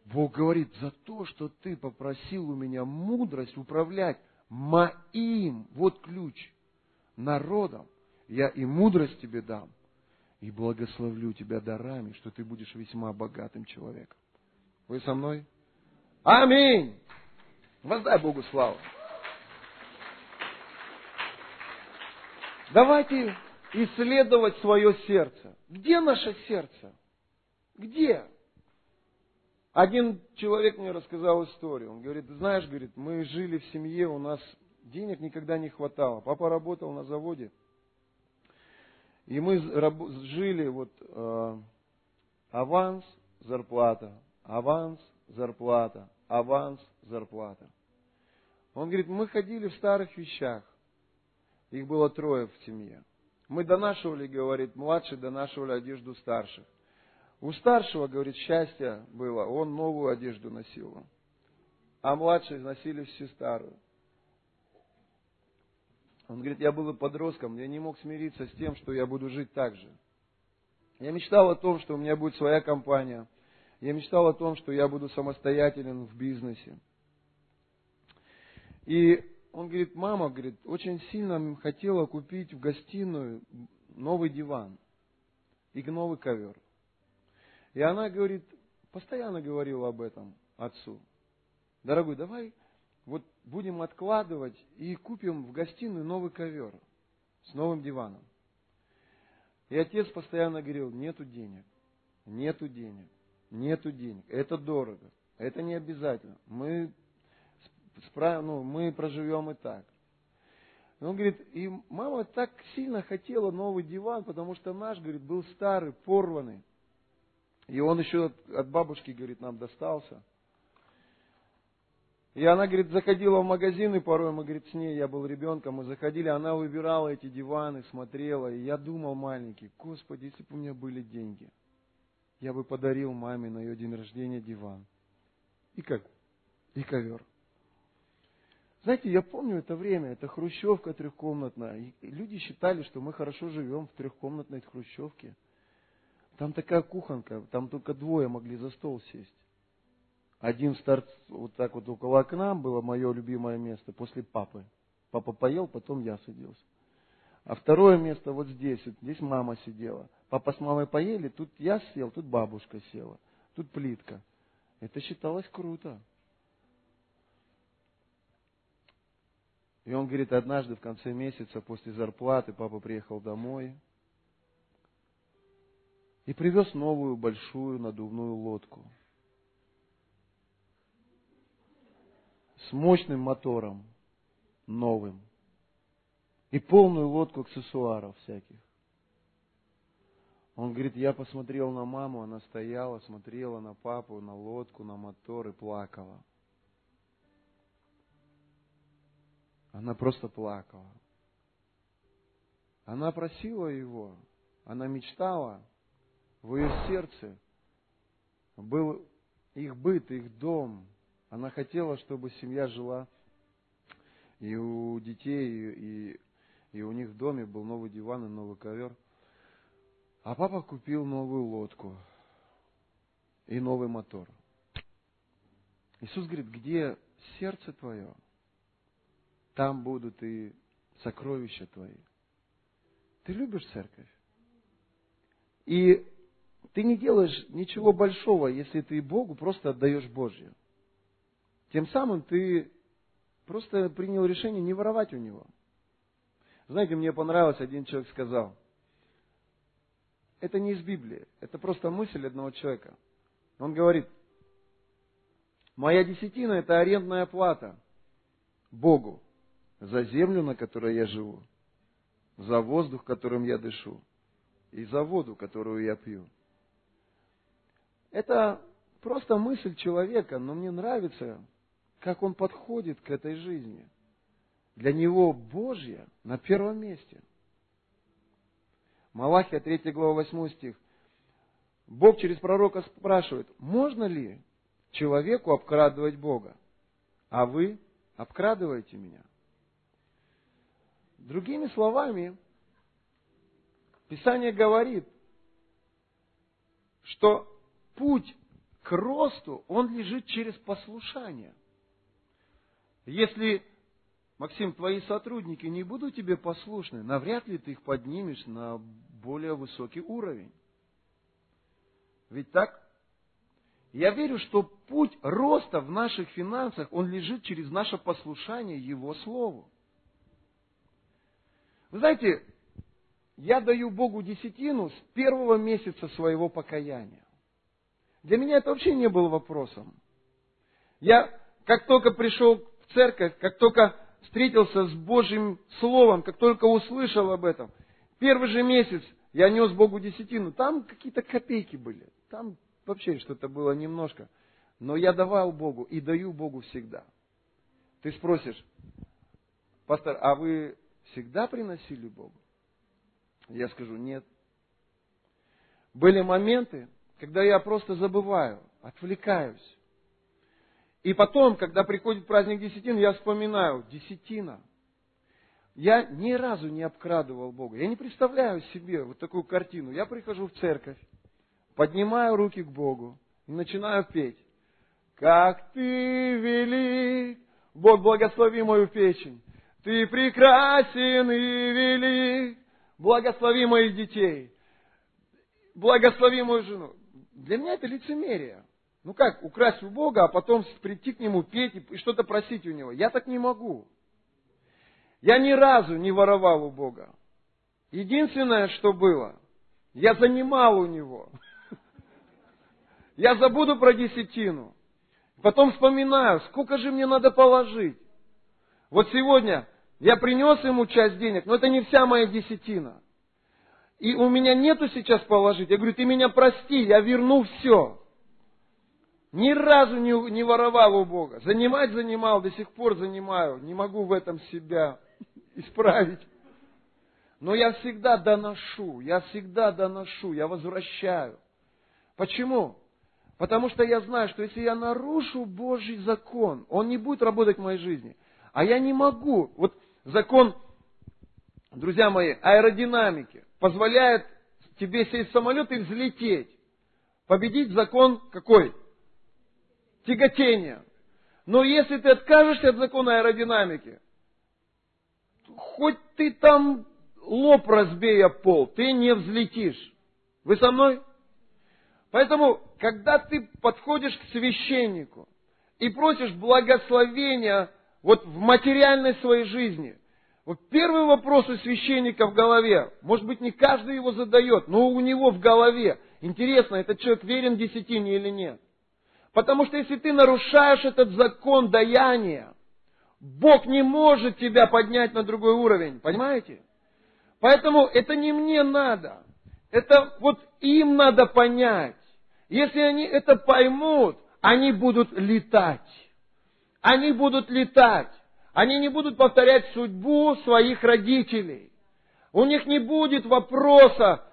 Бог говорит, за то, что ты попросил у меня мудрость управлять моим, вот ключ, народом, я и мудрость тебе дам, и благословлю тебя дарами, что ты будешь весьма богатым человеком. Вы со мной? Аминь! Воздай Богу славу. Давайте исследовать свое сердце. Где наше сердце? Где? Один человек мне рассказал историю. Он говорит, знаешь, говорит, мы жили в семье, у нас денег никогда не хватало. Папа работал на заводе. И мы жили вот э, аванс, зарплата, аванс, зарплата, аванс, зарплата. Он говорит, мы ходили в старых вещах. Их было трое в семье. Мы донашивали, говорит, младший донашивали одежду старших. У старшего, говорит, счастье было, он новую одежду носил. А младшие носили всю старую. Он говорит, я был подростком, я не мог смириться с тем, что я буду жить так же. Я мечтал о том, что у меня будет своя компания. Я мечтал о том, что я буду самостоятелен в бизнесе. И он говорит, мама, говорит, очень сильно хотела купить в гостиную новый диван и новый ковер. И она говорит, постоянно говорила об этом отцу. Дорогой, давай вот будем откладывать и купим в гостиную новый ковер с новым диваном. И отец постоянно говорил, нету денег, нету денег, нету денег. Это дорого, это не обязательно. Мы, справ... ну, мы проживем и так. И он говорит, и мама так сильно хотела новый диван, потому что наш, говорит, был старый, порванный. И он еще от, бабушки, говорит, нам достался. И она, говорит, заходила в магазин, и порой мы, говорит, с ней, я был ребенком, мы заходили, она выбирала эти диваны, смотрела, и я думал маленький, Господи, если бы у меня были деньги, я бы подарил маме на ее день рождения диван. И как? И ковер. Знаете, я помню это время, это хрущевка трехкомнатная. И люди считали, что мы хорошо живем в трехкомнатной хрущевке. Там такая кухонка, там только двое могли за стол сесть. Один старт вот так вот около окна было мое любимое место после папы. Папа поел, потом я садился. А второе место вот здесь, вот здесь мама сидела. Папа с мамой поели, тут я сел, тут бабушка села, тут плитка. Это считалось круто. И он говорит, однажды в конце месяца после зарплаты папа приехал домой, и привез новую большую надувную лодку с мощным мотором, новым, и полную лодку аксессуаров всяких. Он говорит, я посмотрел на маму, она стояла, смотрела на папу, на лодку, на мотор и плакала. Она просто плакала. Она просила его, она мечтала, в ее сердце был их быт, их дом. Она хотела, чтобы семья жила, и у детей, и, и у них в доме был новый диван и новый ковер. А папа купил новую лодку и новый мотор. Иисус говорит, где сердце твое, там будут и сокровища твои. Ты любишь церковь? И ты не делаешь ничего большого, если ты Богу просто отдаешь Божье. Тем самым ты просто принял решение не воровать у Него. Знаете, мне понравилось, один человек сказал, это не из Библии, это просто мысль одного человека. Он говорит, моя десятина это арендная плата Богу за землю, на которой я живу, за воздух, которым я дышу, и за воду, которую я пью. Это просто мысль человека, но мне нравится, как он подходит к этой жизни. Для него Божья на первом месте. Малахия 3 глава 8 стих. Бог через пророка спрашивает, можно ли человеку обкрадывать Бога? А вы обкрадываете меня. Другими словами, Писание говорит, что путь к росту, он лежит через послушание. Если, Максим, твои сотрудники не будут тебе послушны, навряд ли ты их поднимешь на более высокий уровень. Ведь так? Я верю, что путь роста в наших финансах, он лежит через наше послушание Его Слову. Вы знаете, я даю Богу десятину с первого месяца своего покаяния. Для меня это вообще не было вопросом. Я, как только пришел в церковь, как только встретился с Божьим Словом, как только услышал об этом, первый же месяц я нес Богу десятину, там какие-то копейки были, там вообще что-то было немножко. Но я давал Богу и даю Богу всегда. Ты спросишь, пастор, а вы всегда приносили Богу? Я скажу, нет. Были моменты, когда я просто забываю, отвлекаюсь. И потом, когда приходит праздник десятин, я вспоминаю, десятина. Я ни разу не обкрадывал Бога. Я не представляю себе вот такую картину. Я прихожу в церковь, поднимаю руки к Богу и начинаю петь. Как ты велик, Бог благослови мою печень. Ты прекрасен и велик, благослови моих детей. Благослови мою жену. Для меня это лицемерие. Ну как, украсть у Бога, а потом прийти к Нему, петь и что-то просить у Него. Я так не могу. Я ни разу не воровал у Бога. Единственное, что было, я занимал у Него. Я забуду про десятину. Потом вспоминаю, сколько же мне надо положить. Вот сегодня я принес ему часть денег, но это не вся моя десятина. И у меня нету сейчас положить. Я говорю, ты меня прости, я верну все. Ни разу не, не воровал у Бога. Занимать занимал, до сих пор занимаю. Не могу в этом себя исправить. Но я всегда доношу, я всегда доношу, я возвращаю. Почему? Потому что я знаю, что если я нарушу Божий закон, он не будет работать в моей жизни. А я не могу. Вот закон, друзья мои, аэродинамики позволяет тебе сесть в самолет и взлететь. Победить закон какой? Тяготения. Но если ты откажешься от закона аэродинамики, хоть ты там лоб разбей о пол, ты не взлетишь. Вы со мной? Поэтому, когда ты подходишь к священнику и просишь благословения вот в материальной своей жизни, вот первый вопрос у священника в голове, может быть, не каждый его задает, но у него в голове, интересно, этот человек верен десятине или нет. Потому что если ты нарушаешь этот закон даяния, Бог не может тебя поднять на другой уровень, понимаете? Поэтому это не мне надо. Это вот им надо понять. Если они это поймут, они будут летать. Они будут летать. Они не будут повторять судьбу своих родителей. У них не будет вопроса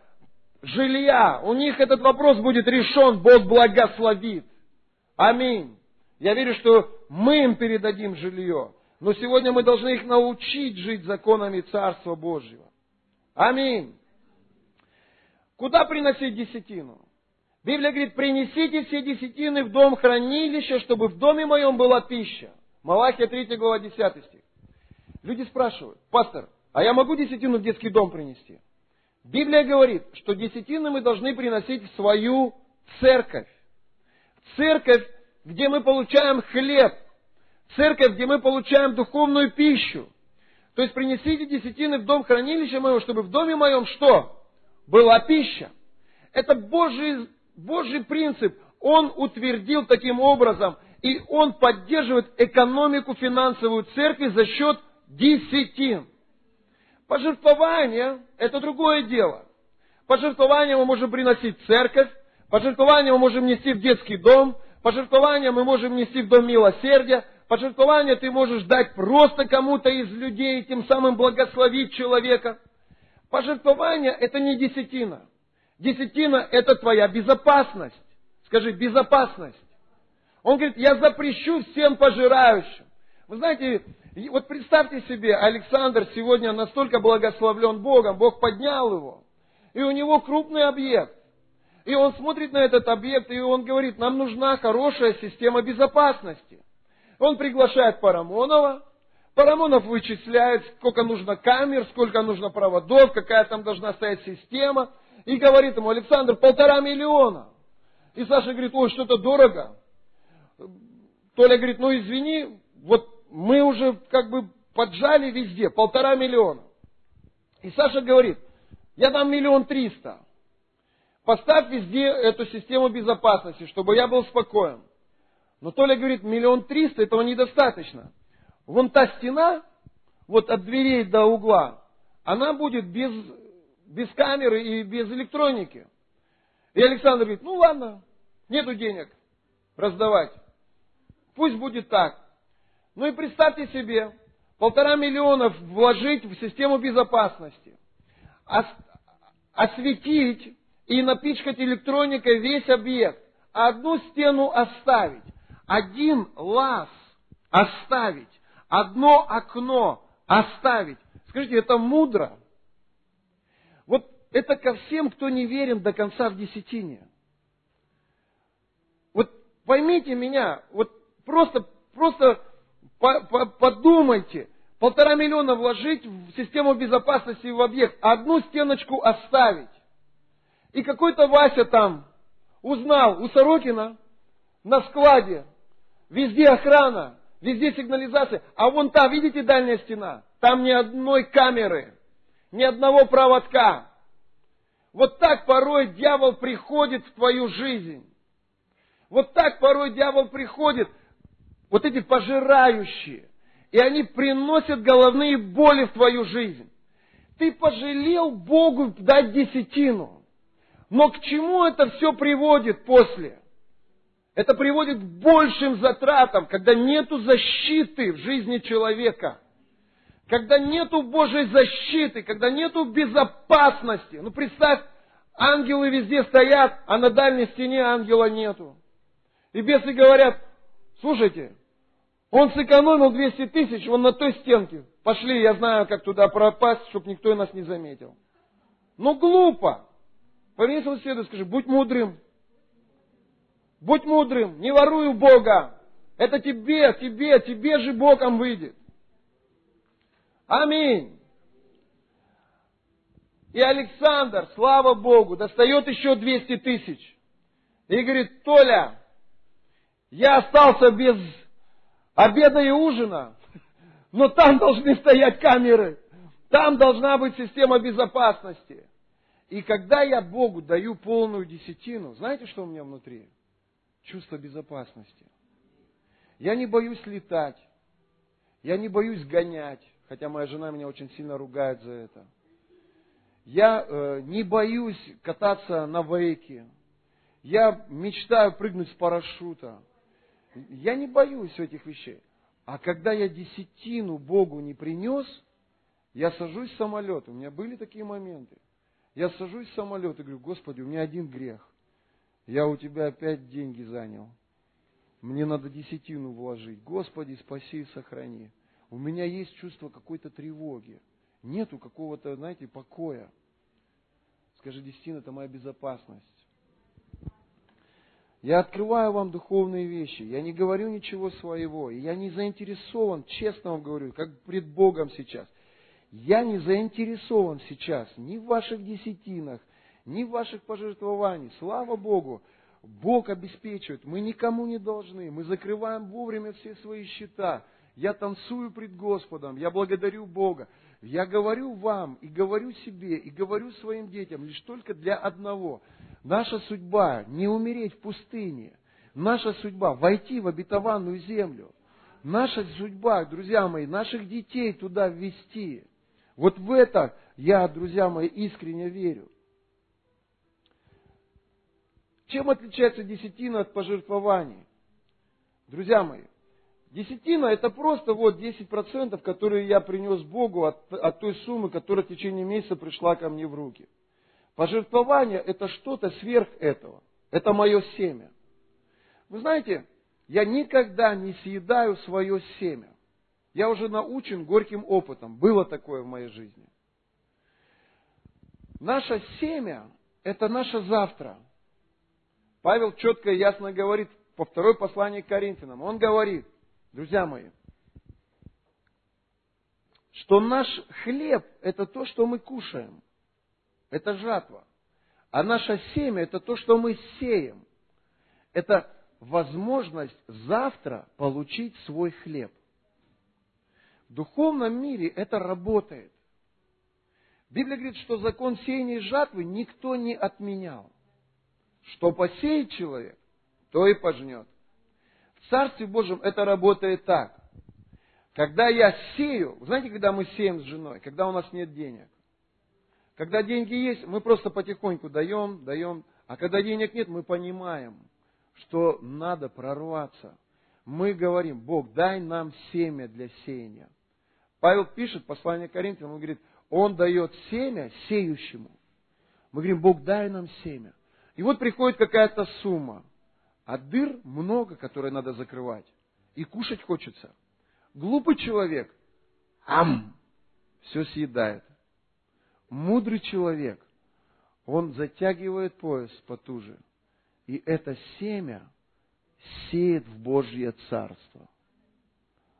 жилья. У них этот вопрос будет решен, Бог благословит. Аминь. Я верю, что мы им передадим жилье. Но сегодня мы должны их научить жить законами Царства Божьего. Аминь. Куда приносить десятину? Библия говорит, принесите все десятины в дом хранилища, чтобы в доме моем была пища. Малахия 3 глава 10 стих. Люди спрашивают, пастор, а я могу десятину в детский дом принести? Библия говорит, что десятины мы должны приносить в свою церковь. Церковь, где мы получаем хлеб, церковь, где мы получаем духовную пищу. То есть принесите десятины в дом хранилища моего, чтобы в доме моем что? Была пища. Это Божий, Божий принцип. Он утвердил таким образом, и он поддерживает экономику финансовую церкви за счет десятин. Пожертвование – это другое дело. Пожертвование мы можем приносить в церковь, пожертвование мы можем нести в детский дом, пожертвование мы можем нести в дом милосердия, пожертвование ты можешь дать просто кому-то из людей, тем самым благословить человека. Пожертвование – это не десятина. Десятина – это твоя безопасность. Скажи, безопасность. Он говорит, я запрещу всем пожирающим. Вы знаете, вот представьте себе, Александр сегодня настолько благословлен Богом, Бог поднял его, и у него крупный объект. И он смотрит на этот объект, и он говорит, нам нужна хорошая система безопасности. Он приглашает Парамонова, Парамонов вычисляет, сколько нужно камер, сколько нужно проводов, какая там должна стоять система, и говорит ему, Александр, полтора миллиона. И Саша говорит, ой, что-то дорого. Толя говорит, ну извини, вот мы уже как бы поджали везде, полтора миллиона. И Саша говорит, я дам миллион триста. Поставь везде эту систему безопасности, чтобы я был спокоен. Но Толя говорит, миллион триста, этого недостаточно. Вон та стена, вот от дверей до угла, она будет без, без камеры и без электроники. И Александр говорит, ну ладно, нету денег раздавать. Пусть будет так. Ну и представьте себе, полтора миллиона вложить в систему безопасности, осветить и напичкать электроникой весь объект, одну стену оставить, один лаз оставить, одно окно оставить. Скажите, это мудро? Вот это ко всем, кто не верен до конца в десятине. Вот поймите меня, вот просто, просто подумайте, полтора миллиона вложить в систему безопасности в объект, одну стеночку оставить. И какой-то Вася там узнал у Сорокина на складе, везде охрана, везде сигнализация, а вон там, видите, дальняя стена, там ни одной камеры, ни одного проводка. Вот так порой дьявол приходит в твою жизнь. Вот так порой дьявол приходит вот эти пожирающие, и они приносят головные боли в твою жизнь. Ты пожалел Богу дать десятину. Но к чему это все приводит после? Это приводит к большим затратам, когда нету защиты в жизни человека. Когда нету Божьей защиты, когда нету безопасности. Ну представь, ангелы везде стоят, а на дальней стене ангела нету. И бесы говорят, слушайте, он сэкономил 200 тысяч, он на той стенке. Пошли, я знаю, как туда пропасть, чтобы никто нас не заметил. Но глупо. Повернись соседу и скажи, будь мудрым. Будь мудрым, не воруй у Бога. Это тебе, тебе, тебе же Богом выйдет. Аминь. И Александр, слава Богу, достает еще 200 тысяч. И говорит, Толя, я остался без обеда и ужина. Но там должны стоять камеры. Там должна быть система безопасности. И когда я Богу даю полную десятину, знаете, что у меня внутри? Чувство безопасности. Я не боюсь летать. Я не боюсь гонять. Хотя моя жена меня очень сильно ругает за это. Я э, не боюсь кататься на вейке. Я мечтаю прыгнуть с парашюта. Я не боюсь этих вещей. А когда я десятину Богу не принес, я сажусь в самолет. У меня были такие моменты. Я сажусь в самолет и говорю, Господи, у меня один грех. Я у тебя опять деньги занял. Мне надо десятину вложить. Господи, спаси и сохрани. У меня есть чувство какой-то тревоги. Нету какого-то, знаете, покоя. Скажи, десятина – это моя безопасность. Я открываю вам духовные вещи. Я не говорю ничего своего. И я не заинтересован, честно вам говорю, как пред Богом сейчас. Я не заинтересован сейчас ни в ваших десятинах, ни в ваших пожертвованиях. Слава Богу, Бог обеспечивает. Мы никому не должны. Мы закрываем вовремя все свои счета. я танцую пред Господом, я благодарю Бога. Я говорю вам и говорю себе, и говорю своим детям лишь только для одного. Наша судьба не умереть в пустыне. Наша судьба войти в обетованную землю. Наша судьба, друзья мои, наших детей туда ввести. Вот в это я, друзья мои, искренне верю. Чем отличается десятина от пожертвований? Друзья мои, десятина это просто вот 10%, которые я принес Богу от, от той суммы, которая в течение месяца пришла ко мне в руки. Пожертвование это что-то сверх этого. Это мое семя. Вы знаете, я никогда не съедаю свое семя. Я уже научен горьким опытом. Было такое в моей жизни. Наше семя – это наше завтра. Павел четко и ясно говорит по второй послании к Коринфянам. Он говорит, друзья мои, что наш хлеб – это то, что мы кушаем. Это жатва. А наше семя – это то, что мы сеем. Это возможность завтра получить свой хлеб. В духовном мире это работает. Библия говорит, что закон сеяния и жатвы никто не отменял. Что посеет человек, то и пожнет. В Царстве Божьем это работает так. Когда я сею, знаете, когда мы сеем с женой, когда у нас нет денег. Когда деньги есть, мы просто потихоньку даем, даем. А когда денег нет, мы понимаем, что надо прорваться. Мы говорим, Бог, дай нам семя для сеяния. Павел пишет послание Коринфянам, он говорит, он дает семя сеющему. Мы говорим, Бог, дай нам семя. И вот приходит какая-то сумма, а дыр много, которые надо закрывать. И кушать хочется. Глупый человек, ам, все съедает. Мудрый человек, он затягивает пояс потуже. И это семя сеет в Божье Царство.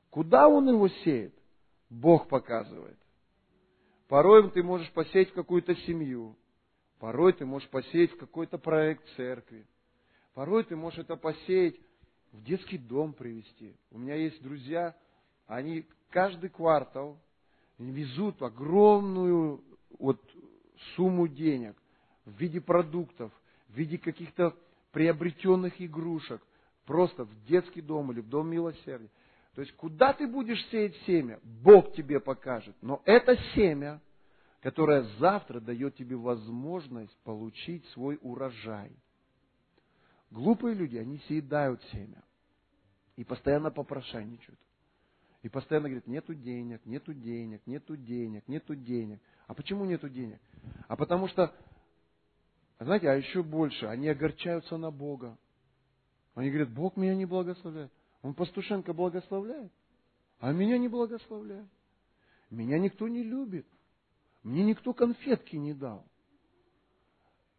Куда он его сеет? Бог показывает. Порой ты можешь посеять в какую-то семью. Порой ты можешь посеять в какой-то проект церкви. Порой ты можешь это посеять в детский дом привести. У меня есть друзья, они каждый квартал везут огромную вот сумму денег в виде продуктов, в виде каких-то приобретенных игрушек, просто в детский дом или в дом милосердия. То есть, куда ты будешь сеять семя, Бог тебе покажет. Но это семя, которое завтра дает тебе возможность получить свой урожай. Глупые люди, они съедают семя. И постоянно попрошайничают. И постоянно говорят, нету денег, нету денег, нету денег, нету денег. А почему нету денег? А потому что, знаете, а еще больше, они огорчаются на Бога. Они говорят, Бог меня не благословляет. Он Пастушенко благословляет, а меня не благословляет. Меня никто не любит. Мне никто конфетки не дал.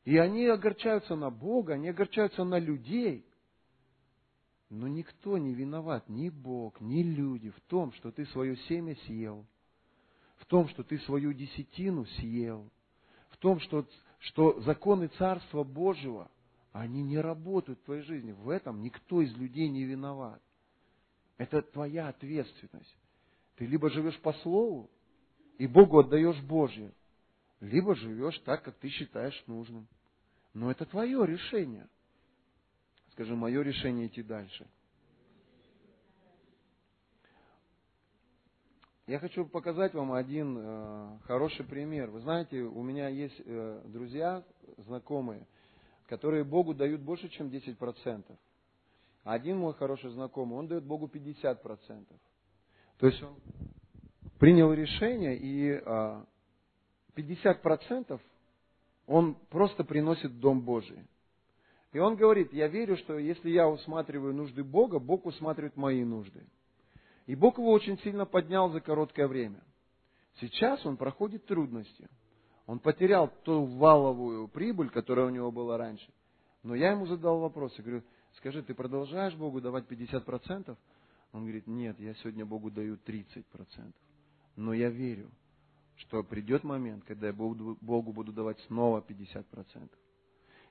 И они огорчаются на Бога, они огорчаются на людей. Но никто не виноват, ни Бог, ни люди в том, что ты свое семя съел, в том, что ты свою десятину съел, в том, что, что законы Царства Божьего, они не работают в твоей жизни. В этом никто из людей не виноват. Это твоя ответственность. Ты либо живешь по слову, и Богу отдаешь Божье, либо живешь так, как ты считаешь нужным. Но это твое решение. Скажи, мое решение идти дальше. Я хочу показать вам один э, хороший пример. Вы знаете, у меня есть э, друзья, знакомые, которые Богу дают больше, чем 10%. Один мой хороший знакомый, он дает Богу 50%. То есть он принял решение, и 50% а, он просто приносит в Дом Божий. И он говорит, я верю, что если я усматриваю нужды Бога, Бог усматривает мои нужды. И Бог его очень сильно поднял за короткое время. Сейчас он проходит трудности. Он потерял ту валовую прибыль, которая у него была раньше. Но я ему задал вопрос, я говорю, скажи, ты продолжаешь Богу давать 50%? Он говорит, нет, я сегодня Богу даю 30%. Но я верю, что придет момент, когда я Богу буду давать снова 50%.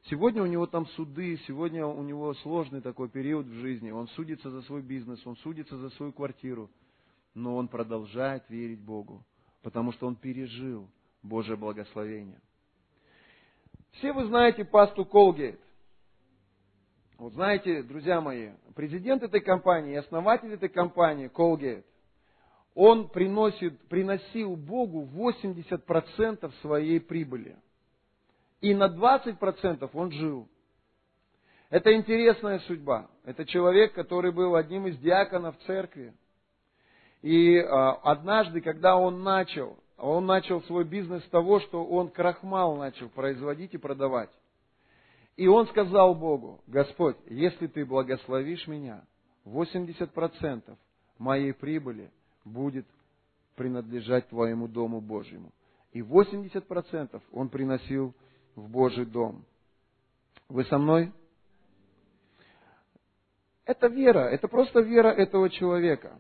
Сегодня у него там суды, сегодня у него сложный такой период в жизни. Он судится за свой бизнес, он судится за свою квартиру. но он продолжает верить Богу, потому что он пережил Божье благословение. Все вы знаете пасту Колгейт. Вот знаете, друзья мои, президент этой компании, основатель этой компании, Colgate, он приносит, приносил Богу 80% своей прибыли. И на 20% он жил. Это интересная судьба. Это человек, который был одним из диаконов церкви. И а, однажды, когда он начал, он начал свой бизнес с того, что он крахмал начал производить и продавать. И он сказал Богу, Господь, если ты благословишь меня, 80% моей прибыли будет принадлежать Твоему Дому Божьему. И 80% он приносил в Божий дом. Вы со мной? Это вера, это просто вера этого человека.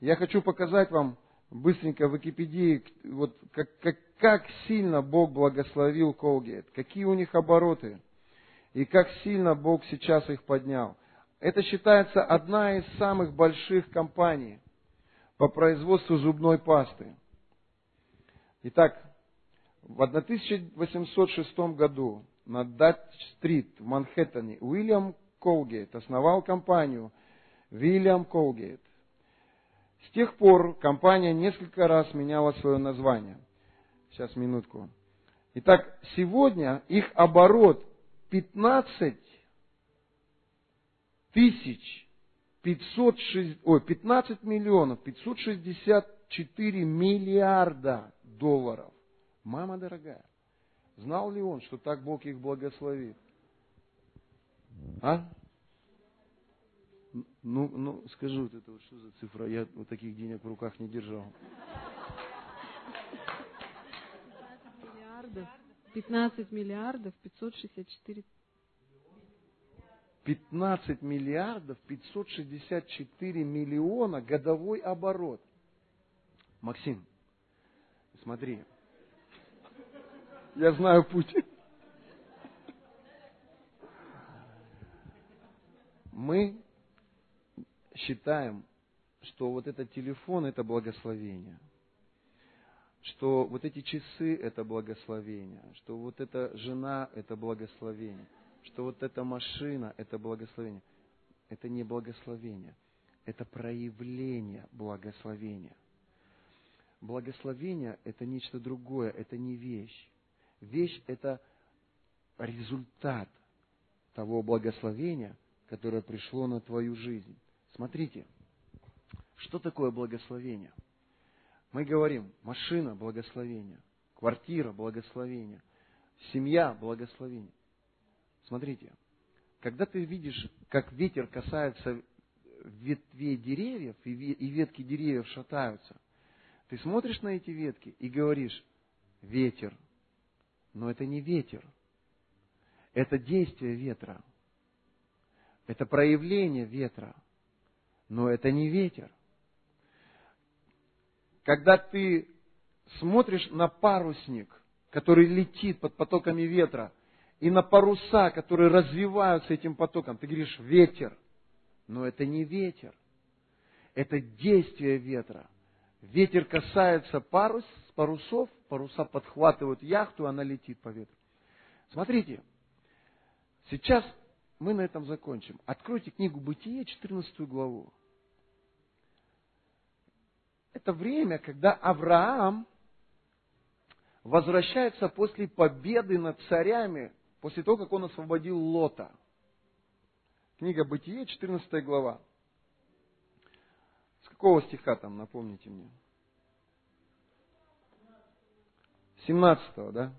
Я хочу показать вам быстренько в Википедии, вот как, как, как сильно Бог благословил Колгейт, какие у них обороты – и как сильно Бог сейчас их поднял. Это считается одна из самых больших компаний по производству зубной пасты. Итак, в 1806 году на Датч-стрит в Манхэттене Уильям Колгейт основал компанию Уильям Колгейт. С тех пор компания несколько раз меняла свое название. Сейчас, минутку. Итак, сегодня их оборот 15 тысяч 506, ой, 15 миллионов 564 миллиарда долларов. Мама дорогая, знал ли он, что так Бог их благословит? А? Ну, ну, скажу вот это вот, что за цифра? Я вот таких денег в руках не держал. Миллиардов. 15 миллиардов 564 15 миллиардов 564 миллиона годовой оборот. Максим, смотри. Я знаю путь. Мы считаем, что вот этот телефон – это благословение – что вот эти часы – это благословение, что вот эта жена – это благословение, что вот эта машина – это благословение. Это не благословение, это проявление благословения. Благословение – это нечто другое, это не вещь. Вещь – это результат того благословения, которое пришло на твою жизнь. Смотрите, что такое благословение – мы говорим, машина – благословение, квартира – благословение, семья – благословение. Смотрите, когда ты видишь, как ветер касается ветвей деревьев, и ветки деревьев шатаются, ты смотришь на эти ветки и говоришь, ветер. Но это не ветер. Это действие ветра. Это проявление ветра. Но это не ветер когда ты смотришь на парусник, который летит под потоками ветра, и на паруса, которые развиваются этим потоком, ты говоришь ветер. Но это не ветер. Это действие ветра. Ветер касается парус, парусов, паруса подхватывают яхту, она летит по ветру. Смотрите, сейчас мы на этом закончим. Откройте книгу Бытие, 14 главу. Это время, когда Авраам возвращается после победы над царями, после того, как он освободил Лота. Книга Бытие, 14 глава. Какого стиха там, напомните мне? 17, да?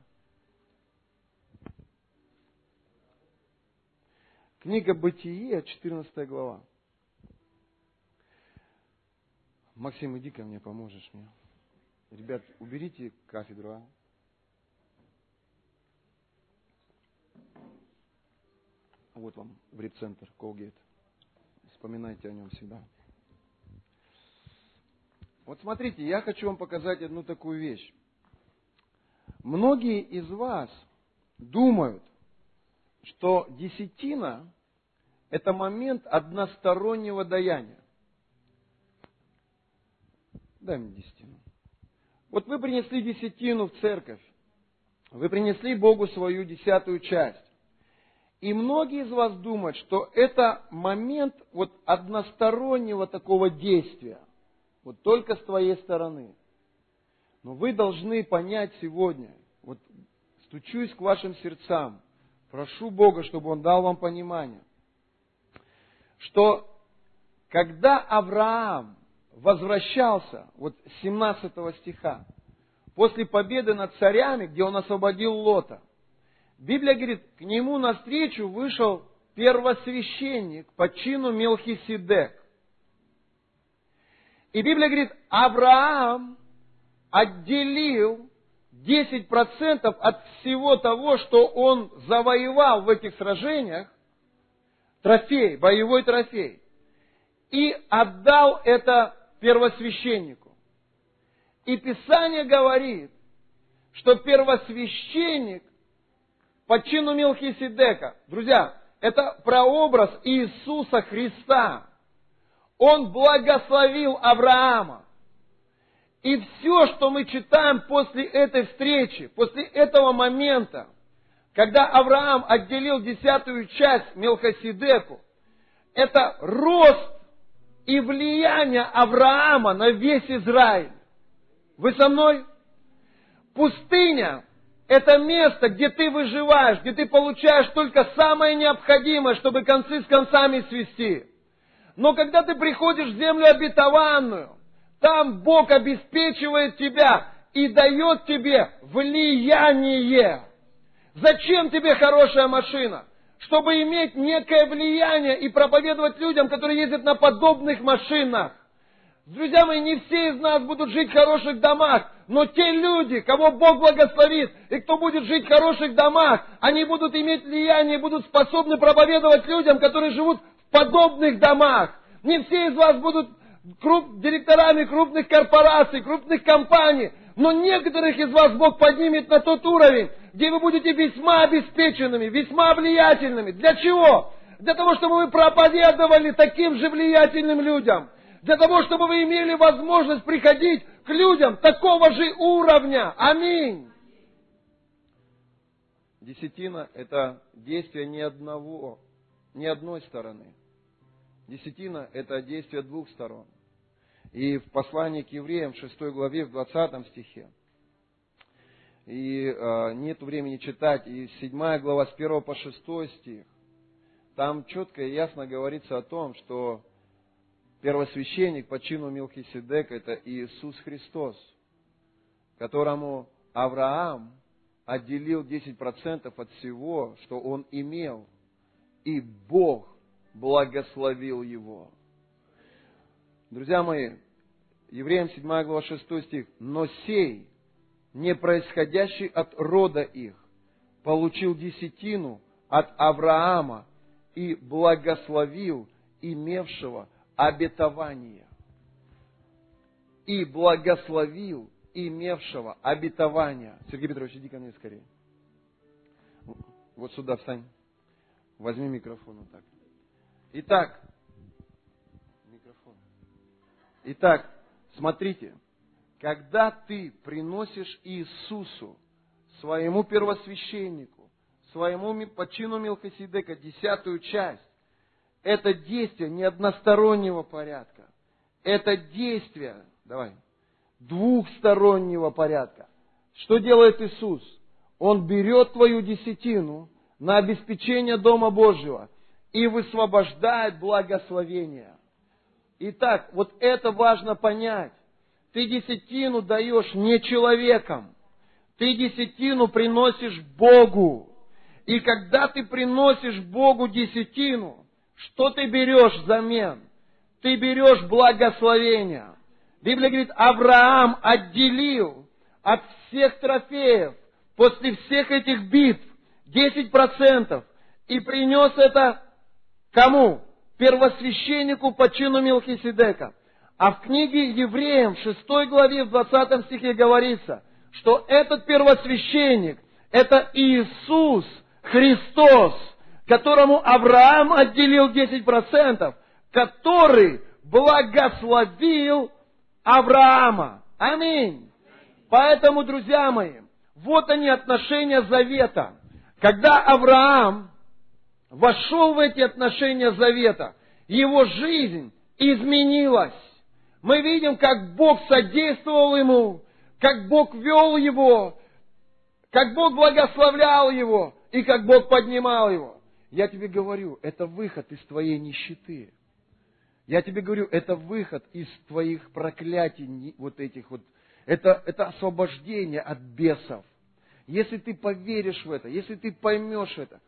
Книга Бытие, 14 глава. Максим, иди ко мне, поможешь мне. Ребят, уберите кафедру, а? Вот вам в репцентр Колгейт. Вспоминайте о нем всегда. Вот смотрите, я хочу вам показать одну такую вещь. Многие из вас думают, что десятина – это момент одностороннего даяния. дай мне десятину. Вот вы принесли десятину в церковь, вы принесли Богу свою десятую часть. И многие из вас думают, что это момент вот одностороннего такого действия, вот только с твоей стороны. Но вы должны понять сегодня, вот стучусь к вашим сердцам, прошу Бога, чтобы Он дал вам понимание, что когда Авраам возвращался, вот 17 стиха, после победы над царями, где он освободил Лота, Библия говорит, к нему навстречу вышел первосвященник по чину Мелхиседек. И Библия говорит, Авраам отделил 10% от всего того, что он завоевал в этих сражениях, трофей, боевой трофей, и отдал это первосвященнику. И Писание говорит, что первосвященник по чину Мелхиседека, друзья, это прообраз Иисуса Христа. Он благословил Авраама. И все, что мы читаем после этой встречи, после этого момента, когда Авраам отделил десятую часть Мелхоседеку, это рост и влияние Авраама на весь Израиль. Вы со мной? Пустыня – это место, где ты выживаешь, где ты получаешь только самое необходимое, чтобы концы с концами свести. Но когда ты приходишь в землю обетованную, там Бог обеспечивает тебя и дает тебе влияние. Зачем тебе хорошая машина? Чтобы иметь некое влияние и проповедовать людям, которые ездят на подобных машинах. Друзья мои, не все из нас будут жить в хороших домах, но те люди, кого Бог благословит, и кто будет жить в хороших домах, они будут иметь влияние, будут способны проповедовать людям, которые живут подобных домах. Не все из вас будут круп, директорами крупных корпораций, крупных компаний, но некоторых из вас Бог поднимет на тот уровень, где вы будете весьма обеспеченными, весьма влиятельными. Для чего? Для того, чтобы вы проповедовали таким же влиятельным людям. Для того, чтобы вы имели возможность приходить к людям такого же уровня. Аминь. Десятина – это действие ни одного, ни одной стороны. Десятина – это действие двух сторон. И в послании к евреям, в 6 главе, в 20 стихе, и э, нет времени читать, и 7 глава с 1 по 6 стих, там четко и ясно говорится о том, что первосвященник по чину Милхиседека – это Иисус Христос, которому Авраам отделил 10% от всего, что он имел, и Бог благословил его. Друзья мои, Евреям 7 глава 6 стих. «Но сей, не происходящий от рода их, получил десятину от Авраама и благословил имевшего обетование». И благословил имевшего обетование. Сергей Петрович, иди ко мне скорее. Вот сюда встань. Возьми микрофон вот так. Итак, микрофон. Итак, смотрите, когда ты приносишь Иисусу, своему первосвященнику, своему почину Милхасидека десятую часть, это действие не одностороннего порядка. Это действие, давай, двухстороннего порядка. Что делает Иисус? Он берет твою десятину на обеспечение Дома Божьего – и высвобождает благословение. Итак, вот это важно понять. Ты десятину даешь не человекам. Ты десятину приносишь Богу. И когда ты приносишь Богу десятину, что ты берешь взамен? Ты берешь благословение. Библия говорит, Авраам отделил от всех трофеев после всех этих битв 10% и принес это Кому? Первосвященнику по чину Милхиседека. А в книге Евреям, в 6 главе, в 20 стихе говорится, что этот первосвященник, это Иисус Христос, которому Авраам отделил 10%, который благословил Авраама. Аминь. Поэтому, друзья мои, вот они отношения завета. Когда Авраам вошел в эти отношения завета, его жизнь изменилась. Мы видим, как Бог содействовал ему, как Бог вел его, как Бог благословлял его и как Бог поднимал его. Я тебе говорю, это выход из твоей нищеты. Я тебе говорю, это выход из твоих проклятий, вот этих вот. Это, это освобождение от бесов. Если ты поверишь в это, если ты поймешь это,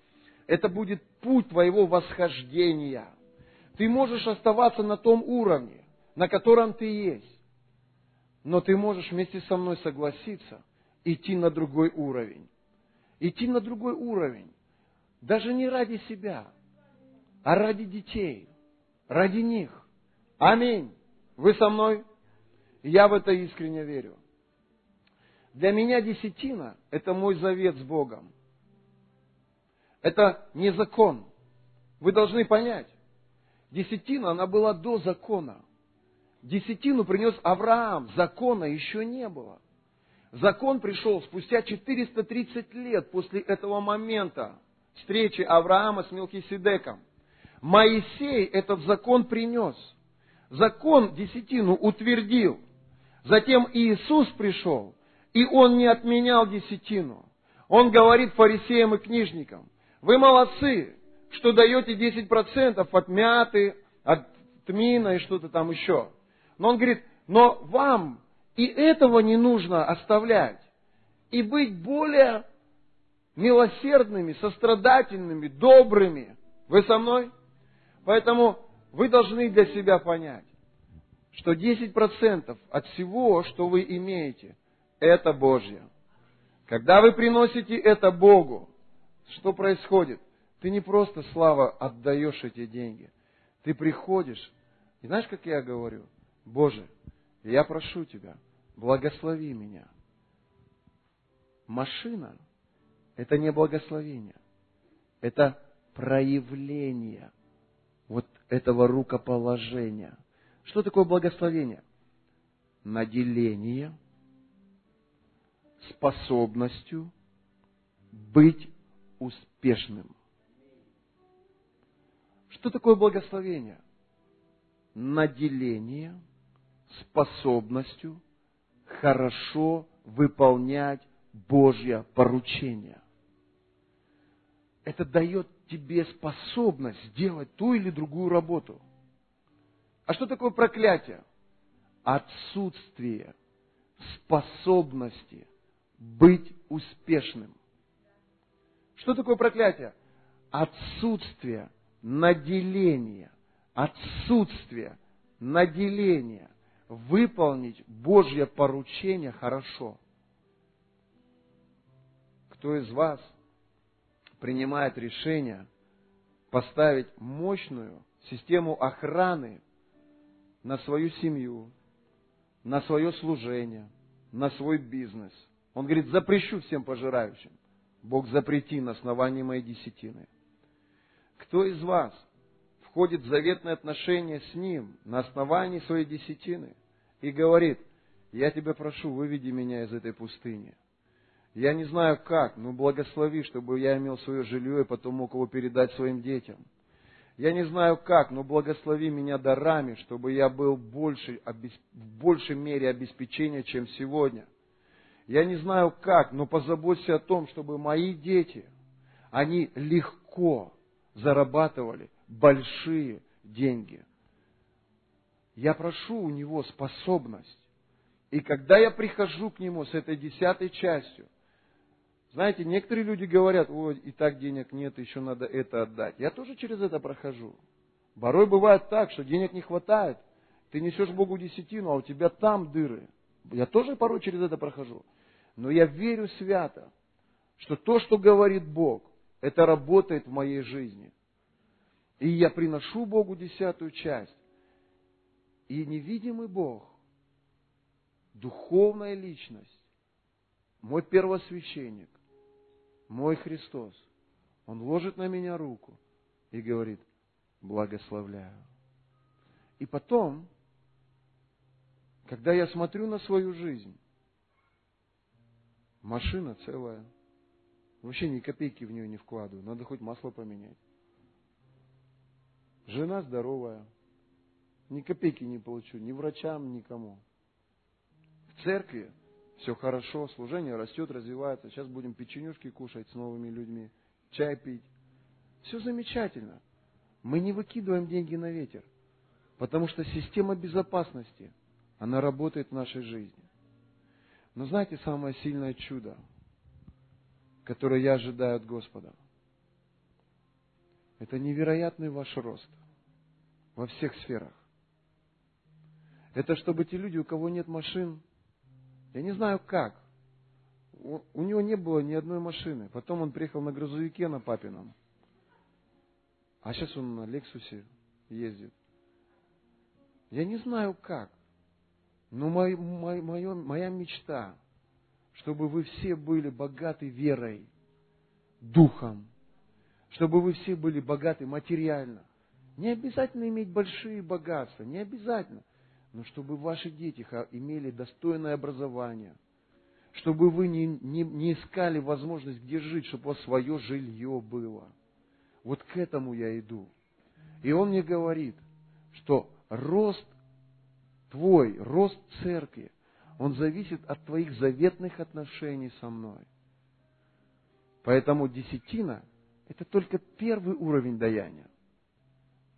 это будет путь твоего восхождения. Ты можешь оставаться на том уровне, на котором ты есть. Но ты можешь вместе со мной согласиться, идти на другой уровень. Идти на другой уровень. Даже не ради себя, а ради детей, ради них. Аминь. Вы со мной? Я в это искренне верю. Для меня десятина – это мой завет с Богом. Это не закон. Вы должны понять. Десятина, она была до закона. Десятину принес Авраам, закона еще не было. Закон пришел спустя 430 лет после этого момента встречи Авраама с Мелхиседеком. Моисей этот закон принес. Закон десятину утвердил. Затем Иисус пришел, и он не отменял десятину. Он говорит фарисеям и книжникам, вы молодцы, что даете 10% от мяты, от тмина и что-то там еще. Но он говорит, но вам и этого не нужно оставлять. И быть более милосердными, сострадательными, добрыми. Вы со мной? Поэтому вы должны для себя понять, что 10% от всего, что вы имеете, это Божье. Когда вы приносите это Богу, что происходит? Ты не просто, Слава, отдаешь эти деньги. Ты приходишь, и знаешь, как я говорю? Боже, я прошу Тебя, благослови меня. Машина – это не благословение. Это проявление вот этого рукоположения. Что такое благословение? Наделение способностью быть успешным. Что такое благословение? Наделение способностью хорошо выполнять Божье поручение. Это дает тебе способность сделать ту или другую работу. А что такое проклятие? Отсутствие способности быть успешным. Что такое проклятие? Отсутствие наделения, отсутствие наделения выполнить Божье поручение хорошо. Кто из вас принимает решение поставить мощную систему охраны на свою семью, на свое служение, на свой бизнес. Он говорит, запрещу всем пожирающим. Бог запрети на основании моей десятины. Кто из вас входит в заветное отношение с Ним на основании своей десятины и говорит, я тебя прошу, выведи меня из этой пустыни. Я не знаю как, но благослови, чтобы я имел свое жилье и потом мог его передать своим детям. Я не знаю как, но благослови меня дарами, чтобы я был больше, в большей мере обеспечения, чем сегодня. Я не знаю как, но позаботься о том, чтобы мои дети, они легко зарабатывали большие деньги. Я прошу у него способность. И когда я прихожу к нему с этой десятой частью, знаете, некоторые люди говорят, ой, и так денег нет, еще надо это отдать. Я тоже через это прохожу. Порой бывает так, что денег не хватает. Ты несешь Богу десятину, а у тебя там дыры. Я тоже порой через это прохожу. Но я верю свято, что то, что говорит Бог, это работает в моей жизни. И я приношу Богу десятую часть. И невидимый Бог, духовная личность, мой первосвященник, мой Христос, Он ложит на меня руку и говорит, благословляю. И потом, Когда я смотрю на свою жизнь, машина целая, вообще ни копейки в нее не вкладываю, надо хоть масло поменять. Жена здоровая, ни копейки не получу, ни врачам, никому. В церкви все хорошо, служение растет, развивается. Сейчас будем печенюшки кушать с новыми людьми, чай пить. Все замечательно. Мы не выкидываем деньги на ветер, потому что система безопасности, она работает в нашей жизни. Но знаете самое сильное чудо, которое я ожидаю от Господа? Это невероятный ваш рост во всех сферах. Это чтобы те люди, у кого нет машин, я не знаю как, у него не было ни одной машины. Потом он приехал на грузовике на папином. А сейчас он на Лексусе ездит. Я не знаю как. Но мой, мой, мое, моя мечта, чтобы вы все были богаты верой, духом, чтобы вы все были богаты материально. Не обязательно иметь большие богатства, не обязательно. Но чтобы ваши дети имели достойное образование, чтобы вы не, не, не искали возможность где жить, чтобы у вас свое жилье было. Вот к этому я иду. И он мне говорит, что рост твой рост церкви, он зависит от твоих заветных отношений со мной. Поэтому десятина – это только первый уровень даяния.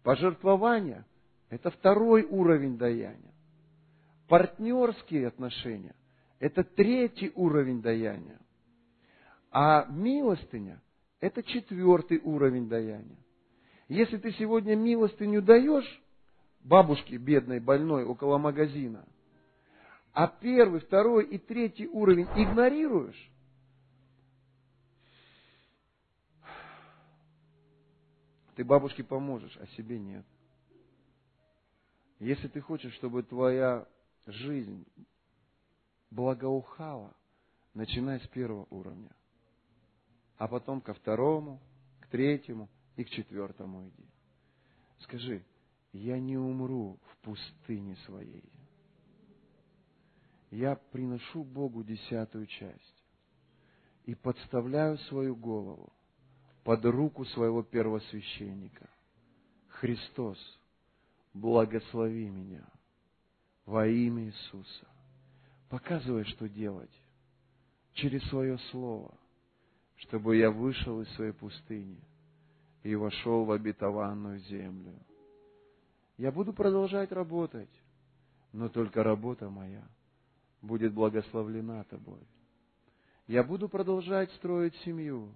Пожертвование – это второй уровень даяния. Партнерские отношения – это третий уровень даяния. А милостыня – это четвертый уровень даяния. Если ты сегодня милостыню даешь, бабушки бедной, больной около магазина, а первый, второй и третий уровень игнорируешь, ты бабушке поможешь, а себе нет. Если ты хочешь, чтобы твоя жизнь благоухала, начинай с первого уровня, а потом ко второму, к третьему и к четвертому иди. Скажи, я не умру в пустыне своей. Я приношу Богу десятую часть и подставляю свою голову под руку своего первосвященника. Христос, благослови меня во имя Иисуса. Показывай, что делать через свое Слово, чтобы я вышел из своей пустыни и вошел в обетованную землю. Я буду продолжать работать, но только работа моя будет благословлена тобой. Я буду продолжать строить семью,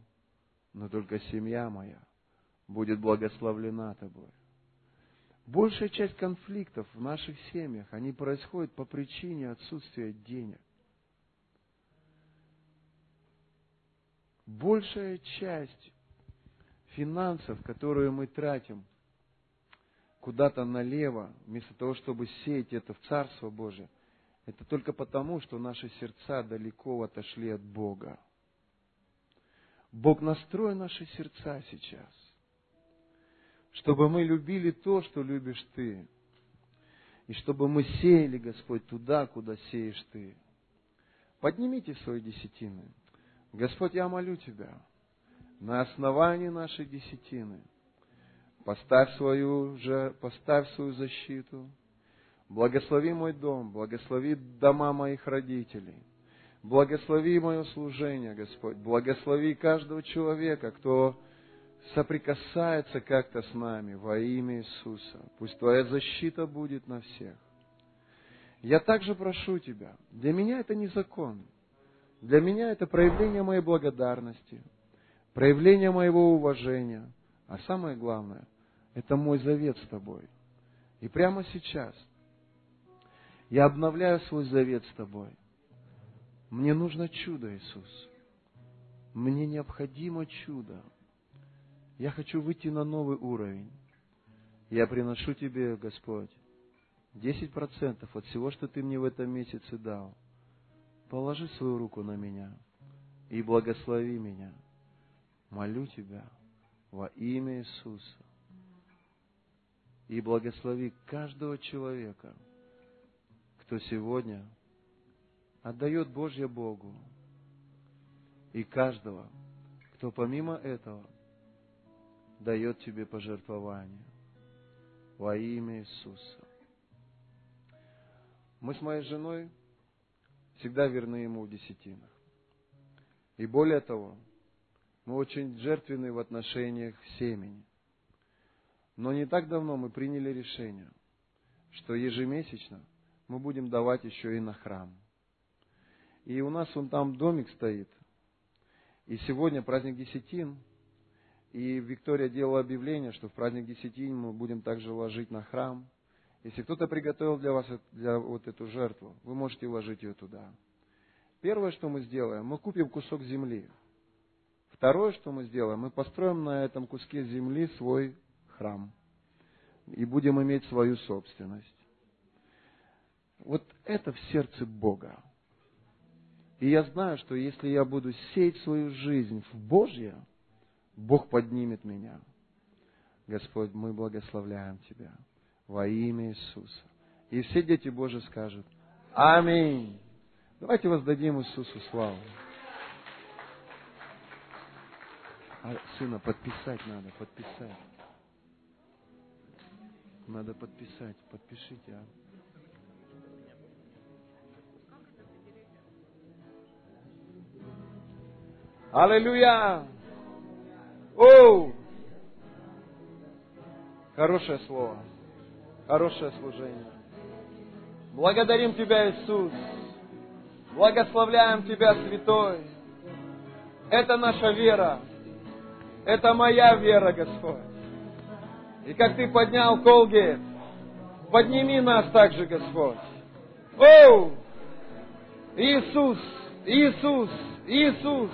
но только семья моя будет благословлена тобой. Большая часть конфликтов в наших семьях, они происходят по причине отсутствия денег. Большая часть финансов, которые мы тратим куда-то налево, вместо того, чтобы сеять это в Царство Божие, это только потому, что наши сердца далеко отошли от Бога. Бог настрой наши сердца сейчас, чтобы мы любили то, что любишь Ты, и чтобы мы сеяли, Господь, туда, куда сеешь Ты. Поднимите свои десятины. Господь, я молю Тебя, на основании нашей десятины – Поставь свою, же, поставь свою защиту. Благослови мой дом, благослови дома моих родителей. Благослови мое служение, Господь. Благослови каждого человека, кто соприкасается как-то с нами во имя Иисуса. Пусть Твоя защита будет на всех. Я также прошу Тебя, для меня это не закон. Для меня это проявление моей благодарности, проявление моего уважения, а самое главное – это мой завет с тобой. И прямо сейчас я обновляю свой завет с тобой. Мне нужно чудо, Иисус. Мне необходимо чудо. Я хочу выйти на новый уровень. Я приношу Тебе, Господь, 10% от всего, что Ты мне в этом месяце дал. Положи свою руку на меня и благослови меня. Молю Тебя во имя Иисуса и благослови каждого человека, кто сегодня отдает Божье Богу, и каждого, кто помимо этого дает тебе пожертвование во имя Иисуса. Мы с моей женой всегда верны Ему в десятинах. И более того, мы очень жертвенны в отношениях семени. Но не так давно мы приняли решение, что ежемесячно мы будем давать еще и на храм. И у нас вон там домик стоит. И сегодня праздник Десятин. И Виктория делала объявление, что в праздник Десятин мы будем также ложить на храм. Если кто-то приготовил для вас для вот эту жертву, вы можете вложить ее туда. Первое, что мы сделаем, мы купим кусок земли. Второе, что мы сделаем, мы построим на этом куске земли свой храм. И будем иметь свою собственность. Вот это в сердце Бога. И я знаю, что если я буду сеять свою жизнь в Божье, Бог поднимет меня. Господь, мы благословляем Тебя во имя Иисуса. И все дети Божьи скажут Аминь. Давайте воздадим Иисусу славу. А сына подписать надо, подписать. Надо подписать, подпишите, а. Аллилуйя! О! Хорошее слово. Хорошее служение. Благодарим Тебя, Иисус. Благословляем Тебя, Святой. Это наша вера. Это моя вера, Господь. И как Ты поднял Колгейт, подними нас также, Господь. О! Иисус! Иисус! Иисус!